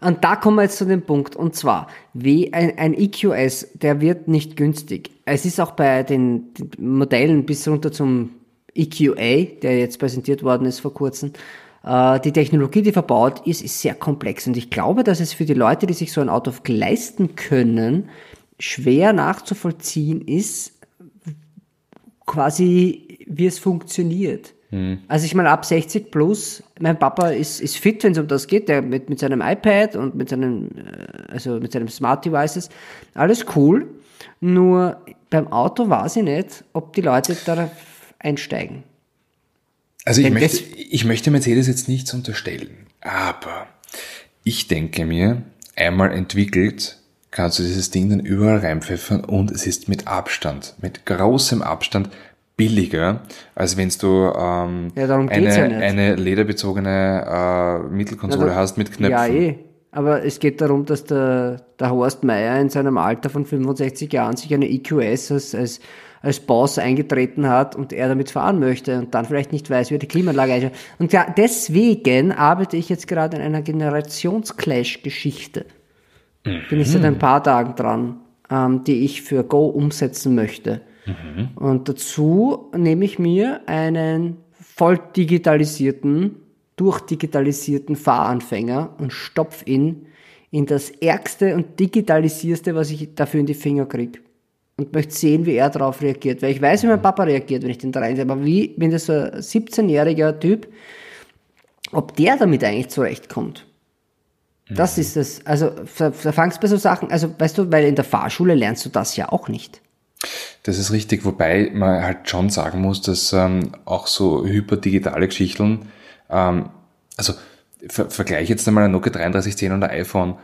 Und da kommen wir jetzt zu dem Punkt. Und zwar, wie ein, ein EQS, der wird nicht günstig. Es ist auch bei den, den Modellen bis runter zum EQA, der jetzt präsentiert worden ist vor kurzem, die Technologie, die verbaut ist, ist sehr komplex. Und ich glaube, dass es für die Leute, die sich so ein Auto leisten können, schwer nachzuvollziehen ist, quasi, wie es funktioniert. Also ich meine, ab 60 plus, mein Papa ist, ist fit, wenn es um das geht, der mit, mit seinem iPad und mit seinem, äh, also mit seinem Smart Devices, alles cool. Nur beim Auto weiß ich nicht, ob die Leute darauf einsteigen. Also ich möchte, ich möchte Mercedes jetzt nichts unterstellen, aber ich denke mir, einmal entwickelt, kannst du dieses Ding dann überall reinpfeffern und es ist mit Abstand, mit großem Abstand billiger, als wenn du ähm, Ja, eine, ja eine lederbezogene äh, Mittelkonsole Ja, hast mit Knöpfen. Ja, eh. Aber es geht darum, dass der, der Horst Meier in seinem Alter von 65 Jahren sich eine EQS als, als, als Boss eingetreten hat und er damit fahren möchte und dann vielleicht nicht weiß, wie er die Klimaanlage einschaut. Und ja, deswegen arbeite ich jetzt gerade an einer Generationsclash-Geschichte. Bin ich seit ein paar Tagen dran, ähm, die ich für Go umsetzen möchte. Und dazu nehme ich mir einen voll digitalisierten, durchdigitalisierten Fahranfänger und stopf ihn in das ärgste und digitalisierste, was ich dafür in die Finger krieg. Und möchte sehen, wie er darauf reagiert. Weil ich weiß, wie mein Papa reagiert, wenn ich den da reinsehe. Aber wie, wenn das so ein 17-jähriger Typ, ob der damit eigentlich zurechtkommt. Das ist es. Also, da, da fangst bei so Sachen, also, weißt du, weil in der Fahrschule lernst du das ja auch nicht. Das ist richtig, wobei man halt schon sagen muss, dass ähm, auch so hyperdigitale Geschichten, ähm, also ver vergleich jetzt einmal ein Nokia 3310 und ein iPhone.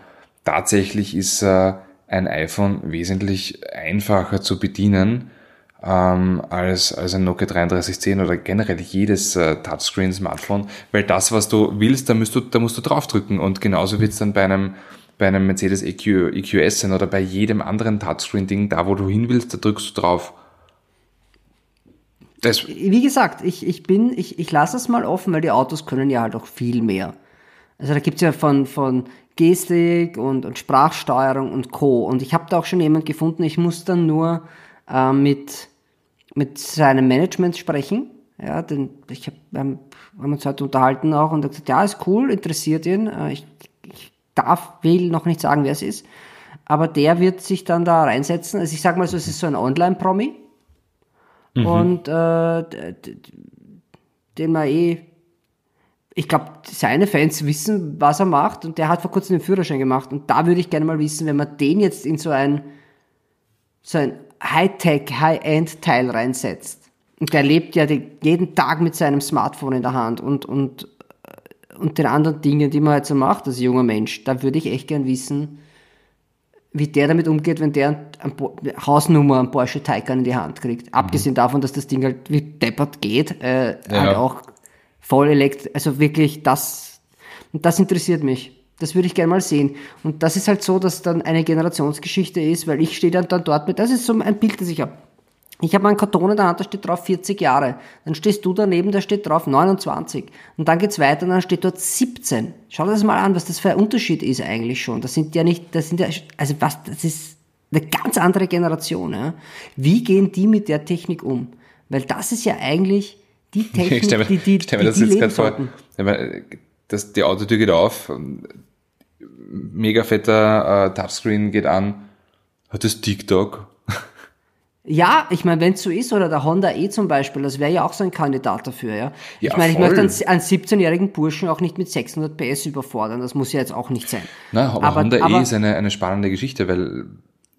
Tatsächlich ist äh, ein iPhone wesentlich einfacher zu bedienen ähm, als, als ein Nokia 3310 oder generell jedes äh, Touchscreen-Smartphone, weil das, was du willst, da musst du, da musst du draufdrücken und genauso wird es dann bei einem bei einem Mercedes EQ, EQS sein oder bei jedem anderen Touchscreen-Ding, da wo du hin willst, da drückst du drauf. Das, Wie gesagt, ich, ich bin, ich, ich lasse es mal offen, weil die Autos können ja halt auch viel mehr. Also da gibt's ja von, von Gestik und, und Sprachsteuerung und Co. Und ich habe da auch schon jemand gefunden, ich muss dann nur äh, mit, mit seinem Management sprechen. Ja, denn ich hab, wir haben, uns heute unterhalten auch und er hat gesagt, ja, ist cool, interessiert ihn. Äh, ich, ich darf, will noch nicht sagen, wer es ist. aber der wird sich dann da reinsetzen. Also ich sag mal so, es ist so ein Online-Promi. Und äh, den man eh, ich glaube, seine Fans wissen, was er macht und der hat vor kurzem den Führerschein gemacht und da würde ich gerne mal wissen, wenn man den jetzt in so ein so ein Hightech, High-End-Teil reinsetzt. Und der lebt ja die, jeden Tag mit seinem Smartphone in der Hand und, und, äh, und den anderen Dingen, die man halt so macht als junger Mensch. Da würde ich echt gern wissen, wie der damit umgeht, wenn der eine Hausnummer einen Porsche Taycan in die Hand kriegt. Abgesehen davon, dass das Ding halt wie deppert geht, äh, Ja. halt auch voll elektrisch, also wirklich das, das interessiert mich. Das würde ich gerne mal sehen. Und das ist halt so, dass dann eine Generationsgeschichte ist, weil ich stehe dann, dann dort mit, das ist so ein Bild, das ich habe. Ich habe einen Karton in der Hand, da steht drauf 40 Jahre. Dann stehst du daneben, da steht drauf 29. Und dann geht's weiter und dann steht dort 17. Schau dir das mal an, was das für ein Unterschied ist eigentlich schon. Das sind ja nicht, das sind ja, also was, das ist eine ganz andere Generation. Ja? Wie gehen die mit der Technik um? Weil das ist ja eigentlich die Ich Technik, stelle mir, die, die, ich stell mir das die jetzt gerade vor. Ich meine, das, die Autotür geht auf, mega fetter äh, Touchscreen geht an. Hat das TikTok? Ja, ich meine, wenn es so ist, oder der Honda E zum Beispiel, das wäre ja auch so ein Kandidat dafür, ja. Ja, ich meine, ich möchte einen, einen 17-jährigen Burschen auch nicht mit 600 PS überfordern, das muss ja jetzt auch nicht sein. Na, aber, Aber- Honda aber- E ist eine, eine spannende Geschichte, weil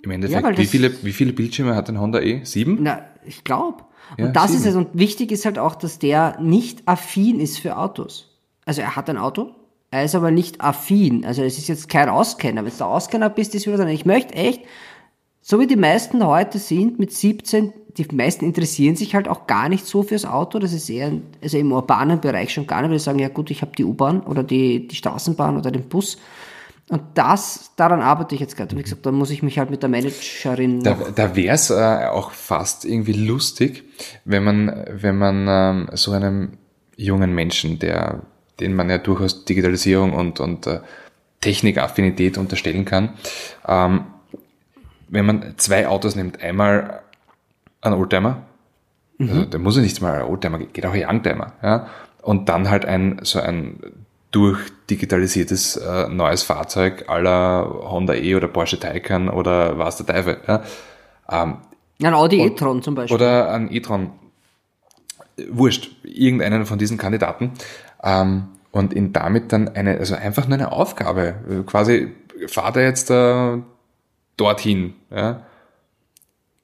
im Endeffekt, Ja, wie, viele, wie viele Bildschirme hat ein Honda E? Sieben? Na, ich glaube. Und Ja, das ist es. Und wichtig ist halt auch, dass der nicht affin ist für Autos. Also er hat ein Auto, er ist aber nicht affin. Also es ist jetzt kein Auskenner. Wenn du Auskenner bist, ist wieder so. Ich möchte echt, so wie die meisten heute sind, mit 17, die meisten interessieren sich halt auch gar nicht so fürs Auto. Das ist eher, also im urbanen Bereich schon gar nicht, weil die sagen, ja gut, ich habe die U-Bahn oder die, die Straßenbahn oder den Bus. Und das, daran arbeite ich jetzt gerade. Wie gesagt, da muss ich mich halt mit der Managerin Da, da wäre es äh, auch fast irgendwie lustig, wenn man, wenn man ähm, so einem jungen Menschen, der, den man ja durchaus Digitalisierung und, und äh, Technikaffinität unterstellen kann, ähm, wenn man zwei Autos nimmt, einmal ein Oldtimer, also der muss ja nicht mal ein Oldtimer, geht auch ein Youngtimer, ja, und dann halt ein so ein durchdigitalisiertes äh, neues Fahrzeug aller Honda E oder Porsche Taycan oder was der Teufel, ja. Ähm, ein Audi e-tron zum Beispiel. oder ein e-tron. Wurscht, irgendeinen von diesen Kandidaten. Ähm, und ihn damit dann eine, also einfach nur eine Aufgabe, quasi, fahrt er jetzt äh, dorthin, ja.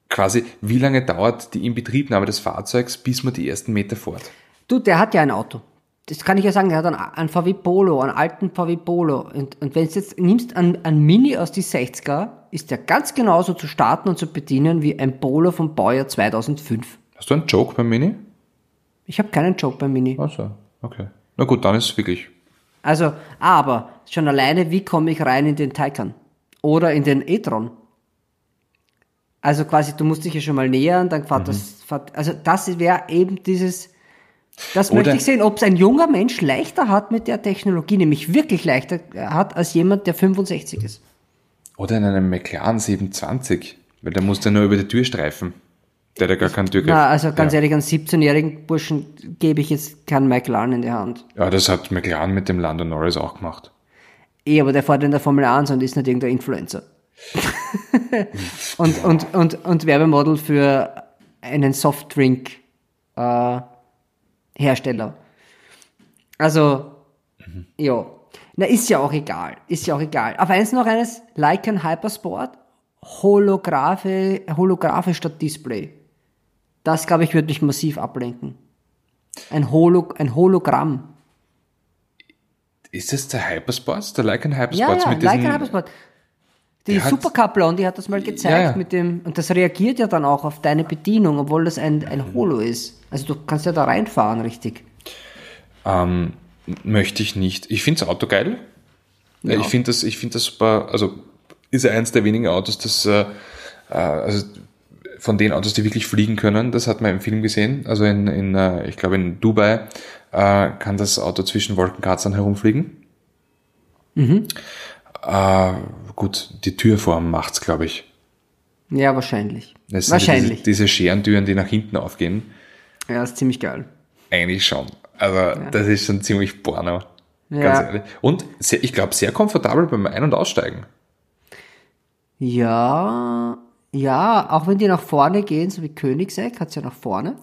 Quasi, wie lange dauert die Inbetriebnahme des Fahrzeugs, bis man die ersten Meter fährt? Du, der hat ja ein Auto. Das kann ich ja sagen, der hat einen, einen VW Polo, einen alten VW Polo. Und, und wenn du jetzt nimmst, einen, einen Mini aus die 60er, ist der ganz genauso zu starten und zu bedienen wie ein Polo vom Baujahr 2005. Hast du einen Joke beim Mini? Ich habe keinen Job beim Mini. Ach so, okay. Na gut, dann ist es wirklich. Also, aber schon alleine, wie komme ich rein in den Taycan? Oder in den e-tron? Also quasi, du musst dich ja schon mal nähern, dann Mhm. fährt das, fährt, also das wäre eben dieses, das Oder- möchte ich sehen, ob es ein junger Mensch leichter hat mit der Technologie, nämlich wirklich leichter hat als jemand, der 65 ist. Oder in einem McLaren 720, weil der muss ja nur über die Tür streifen. Der hat ja gar keinen Türgriff. Na, also ganz ja. ehrlich, einen 17-jährigen Burschen gebe ich jetzt keinen McLaren in die Hand. Ja, das hat McLaren mit dem Lando Norris auch gemacht. Eh, aber der fährt in der Formel 1 und ist nicht irgendein Influencer. und, und, und, und Werbemodel für einen Softdrink äh, Hersteller. Also, ja. Na, ist ja auch egal. Ist ja auch egal. Aber eins noch eines, Lycan Hypersport, Holographe, Holographe statt Display. Das, glaube ich, wird mich massiv ablenken. Ein, Holo, ein Hologramm. Ist das der Hypersports? Der Lycan Ja, Hypersports ja, mit diesen... Leica Hypersport. Die Der hat- das mal gezeigt Ja, ja. mit dem, und das reagiert ja dann auch auf deine Bedienung, obwohl das ein, ein Holo ist. Also du kannst ja da reinfahren, richtig. Ähm, möchte ich nicht. Ich finde das Auto geil. Ja. Ich finde das, ich finde das super, also ist ja eins der wenigen Autos, das, äh, äh, also von den Autos, die wirklich fliegen können, das hat man im Film gesehen. Also in, in äh, ich glaube in Dubai äh, kann das Auto zwischen Wolkenkratzern herumfliegen. Äh, gut, die Türform macht's, glaube ich. Ja, wahrscheinlich. Das wahrscheinlich. Diese, diese Scherentüren, die nach hinten aufgehen. ja, ist ziemlich geil. Eigentlich schon. Also das ist schon ziemlich porno. Ganz Ja. ehrlich. Und sehr, ich glaube, sehr komfortabel beim Ein- und Aussteigen. Ja, ja, auch wenn die nach vorne gehen, so wie Königseck hat's ja nach vorne.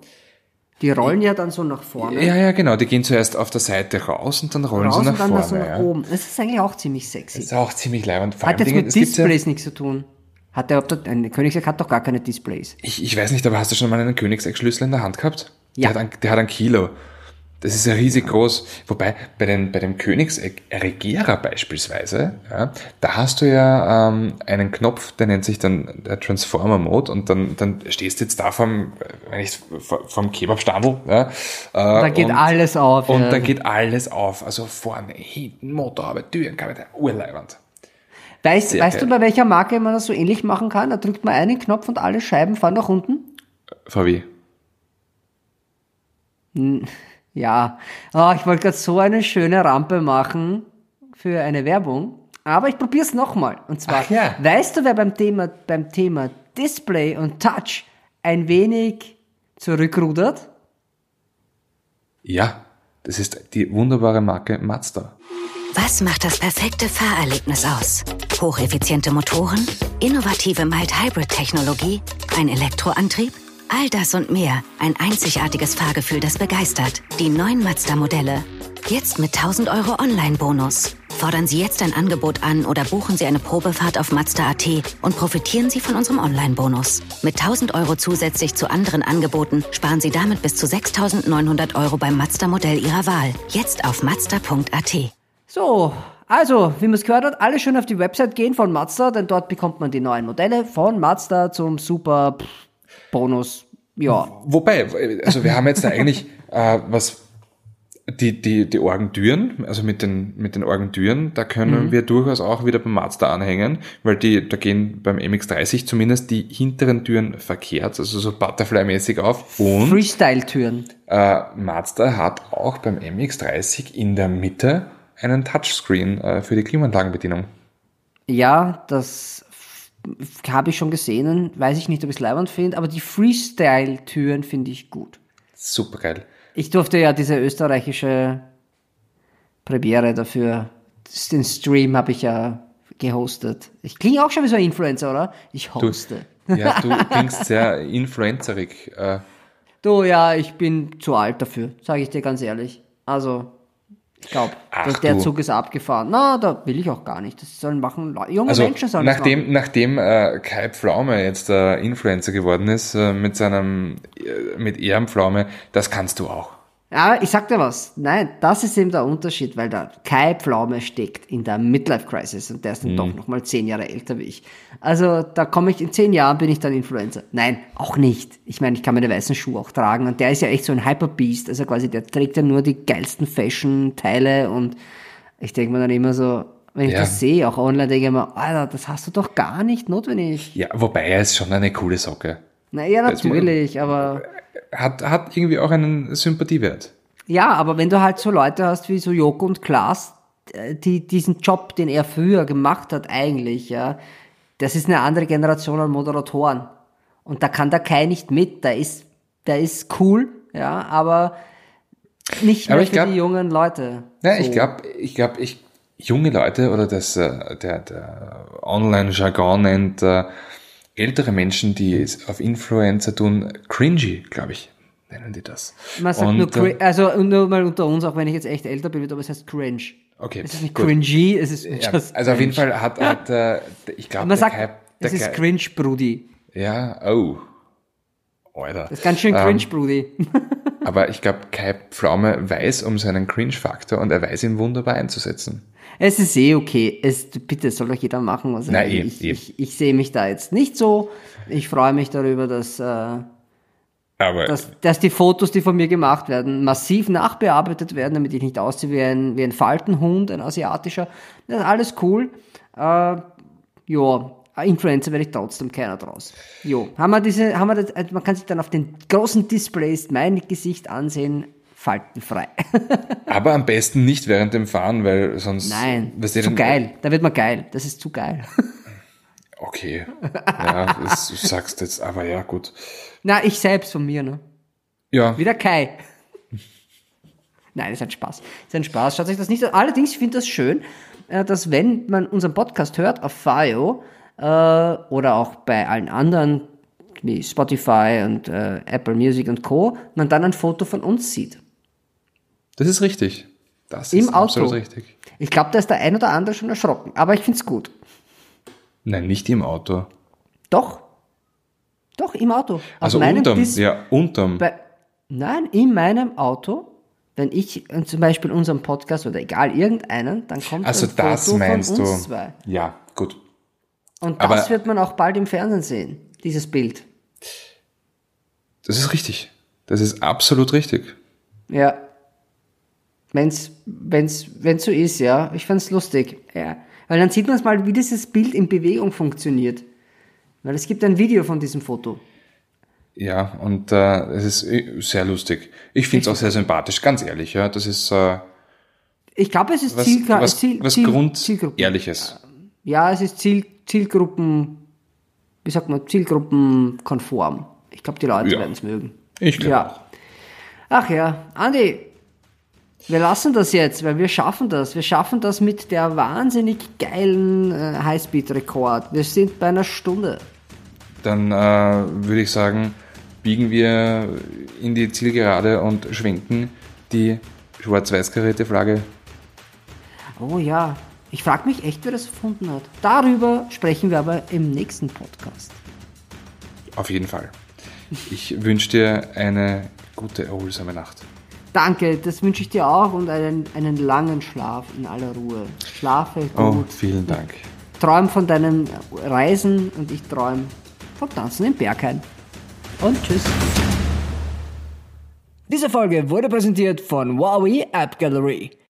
Die rollen ja dann so nach vorne. Ja, ja, genau. Die gehen zuerst auf der Seite raus und dann rollen raus sie nach und dann vorne. so nach ja. oben. Das ist eigentlich auch ziemlich sexy. Das ist auch ziemlich leibend. Vor Hat jetzt Dingen, mit gibt ja, Displays nichts zu tun. Hat der, ein Königseck hat doch gar keine Displays. ich, ich weiß nicht, aber hast du schon mal einen Königseck-Schlüssel in der Hand gehabt? Ja. Der hat, ein, der hat ein Kilo. Das ist ja riesig groß. Wobei, bei, den, bei dem Königseck-Regierer beispielsweise, ja, da hast du ja ähm, einen Knopf, der nennt sich dann der Transformer-Mode und dann, dann stehst du jetzt da vom, wenn ich, vom Kebabstandel. Ja, äh, Da geht und, alles auf. Und ja. dann geht alles auf. Also vorne, hinten, Motorhaube, Türen, Kabinett, urleibend. Weißt, Sehr weißt du, bei welcher Marke man das so ähnlich machen kann? Da drückt man einen Knopf und alle Scheiben fahren nach unten? VW. Ja. Oh, ich wollte gerade so eine schöne Rampe machen für eine Werbung. Aber ich probiere es nochmal. Und zwar, Ach ja. weißt du, wer beim Thema, beim Thema Display und Touch ein wenig zurückrudert? Ja, das ist die wunderbare Marke Mazda. Was macht das perfekte Fahrerlebnis aus? Hocheffiziente Motoren, innovative Mild-Hybrid-Technologie, ein Elektroantrieb? All das und mehr. Ein einzigartiges Fahrgefühl, das begeistert. Die neuen Mazda-Modelle. Jetzt mit 1000 Euro Online-Bonus. Fordern Sie jetzt ein Angebot an oder buchen Sie eine Probefahrt auf Mazda.at und profitieren Sie von unserem Online-Bonus. Mit 1000 Euro zusätzlich zu anderen Angeboten sparen Sie damit bis zu 6900 Euro beim Mazda-Modell Ihrer Wahl. Jetzt auf mazda.at. So, also, wie man es gehört hat, alle schön auf die Website gehen von Mazda, denn dort bekommt man die neuen Modelle von Mazda zum super Bonus. Ja, Wobei, also wir haben jetzt da eigentlich äh, was die, die, die Orgentüren, also mit den, mit den Orgentüren, da können wir durchaus auch wieder beim Mazda anhängen, weil die, da gehen beim MX-30 zumindest die hinteren Türen verkehrt, also so Butterfly-mäßig auf. Und Freestyle-Türen. äh, Mazda hat auch beim MX-30 in der Mitte einen Touchscreen äh, für die Klimaanlagenbedienung. Ja, das habe ich schon gesehen. Weiß ich nicht, ob ich es leibend finde, aber die Freestyle-Türen finde ich gut. Super geil. Ich durfte ja diese österreichische Premiere dafür, den Stream habe ich ja gehostet. Ich klinge auch schon wie so ein Influencer, oder? Ich hoste. Ja, du klingst sehr influencerig. Äh, Du, ja, ich bin zu alt dafür, sage ich dir ganz ehrlich. Also, ich glaube, der du. Zug ist abgefahren. Na, da will ich auch gar nicht. Das sollen machen, junge Also Menschen sollen das machen. nachdem, nachdem äh, Kai Pflaume jetzt äh, Influencer geworden ist äh, mit seinem äh, mit Ehrenpflaume, das kannst du auch. Ja, ich sag dir was. Nein, das ist eben der Unterschied, weil da Kai Pflaume steckt in der Midlife Crisis und der ist dann Mhm. doch noch mal zehn Jahre älter wie ich. Also da komme ich in zehn Jahren bin ich dann Influencer. Nein, auch nicht. Ich meine, ich kann meine weißen Schuhe auch tragen und der ist ja echt so ein Hyperbeast. Also quasi der trägt ja nur die geilsten Fashion-Teile und ich denke mir dann immer so, wenn ich Ja. das sehe, auch online, denke ich mir, Alter, das hast du doch gar nicht notwendig. Ja, wobei er ist schon eine coole Socke. Naja, Das- natürlich, aber Hat, hat irgendwie auch einen Sympathiewert. Ja, aber wenn du halt so Leute hast wie so Joko und Klaas, äh, die diesen Job, den er früher gemacht hat, eigentlich, ja, das ist eine andere Generation an Moderatoren. Und da kann der Kai nicht mit. Der ist, der ist cool, ja, aber nicht mehr Aber ich für glaub- die jungen Leute. Ja, so. ich glaube, ich glaube, ich junge Leute oder das äh, der, der Online-Jargon nennt äh, ältere Menschen, die es auf Influencer tun, cringy, glaube ich, nennen die das. Man sagt Und, nur, äh, cri- also nur mal unter uns, auch wenn ich jetzt echt älter bin, aber es heißt cringe. Okay, Es ist nicht gut. cringy, es ist Ja, also auf jeden cringe. Fall hat, hat äh, ich glaube, Man sagt, Kai, es ist cringe, Brudi. Ja, oh. Alter. Das ist ganz schön Ähm, cringe, Brudi. Aber ich glaube, Kai Pflaume weiß um seinen Cringe-Faktor und er weiß ihn wunderbar einzusetzen. Es ist eh okay. Es, bitte, soll doch jeder machen, was er will. eh, ich, eh. ich, ich sehe mich da jetzt nicht so. Ich freue mich darüber, dass, äh, Aber dass, dass die Fotos, die von mir gemacht werden, massiv nachbearbeitet werden, damit ich nicht aussehe wie ein, wie ein Faltenhund, ein asiatischer. Das ist alles cool. Äh, ja, Influencer werde ich trotzdem keiner draus. Jo, haben wir diese, haben wir das, äh, man kann sich dann auf den großen Displays mein Gesicht ansehen, faltenfrei. Aber am besten nicht während dem Fahren, weil sonst. Nein, du, zu geil. Da wird man geil. Das ist zu geil. Okay. Ja, das, du sagst jetzt, aber ja, gut. Na, ich selbst von mir, ne? Ja, Wieder Kai. Nein, ist ein Spaß. Ist ein Spaß. Schaut sich das nicht an. Allerdings, ich finde das schön, äh, dass wenn man unseren Podcast hört auf Fio, äh, oder auch bei allen anderen wie Spotify und äh, Apple Music und Co. man dann ein Foto von uns sieht. Das ist richtig. Das Im ist Auto. absolut richtig. Ich glaube, da ist der ein oder andere schon erschrocken, aber ich find's gut. Nein, nicht im Auto. Doch. Doch, im Auto. Auf Also unterm, Dis- ja, unterm. Bei, nein, in meinem Auto, wenn ich äh, zum Beispiel unseren Podcast oder egal irgendeinen, dann kommt Also ein das Foto meinst von du. uns zwei. Ja, gut. Und Aber- das wird man auch bald im Fernsehen sehen, dieses Bild. Das ist richtig. Das ist absolut richtig. Ja. Wenn's, wenn's, wenn's so ist, ja. Ich fand's lustig. Ja. Weil dann sieht man es mal, wie dieses Bild in Bewegung funktioniert. Weil es gibt ein Video von diesem Foto. Ja, und äh, es ist äh, sehr lustig. Ich finde es auch sehr sympathisch, ganz ehrlich. Ja, das ist äh, Ich glaube, es ist was, Ziel, was, Ziel, was Ziel, Grund Zielgruppen. Ehrliches. Ja, es ist Ziel, Zielgruppen, wie sagt man, Zielgruppenkonform. Ich glaube, die Leute Ja. werden es mögen. Ich glaube Ja. Ach ja, Andi, wir lassen das jetzt, weil wir schaffen das. Wir schaffen das mit der wahnsinnig geilen äh, Highspeed-Rekord. Wir sind bei einer Stunde. Dann äh, würde ich sagen, biegen wir in die Zielgerade und schwenken die schwarz-weiß karierte Flagge. Oh ja, ich frage mich echt, wer das erfunden hat. Darüber sprechen wir aber im nächsten Podcast. Auf jeden Fall. Ich wünsche dir eine gute, erholsame Nacht. Danke, das wünsche ich dir auch und einen, einen langen Schlaf in aller Ruhe. Schlafe gut. Oh, vielen Dank. Träum von deinen Reisen und ich träume vom Tanzen im Berghain. Und tschüss. Diese Folge wurde präsentiert von Huawei App Gallery.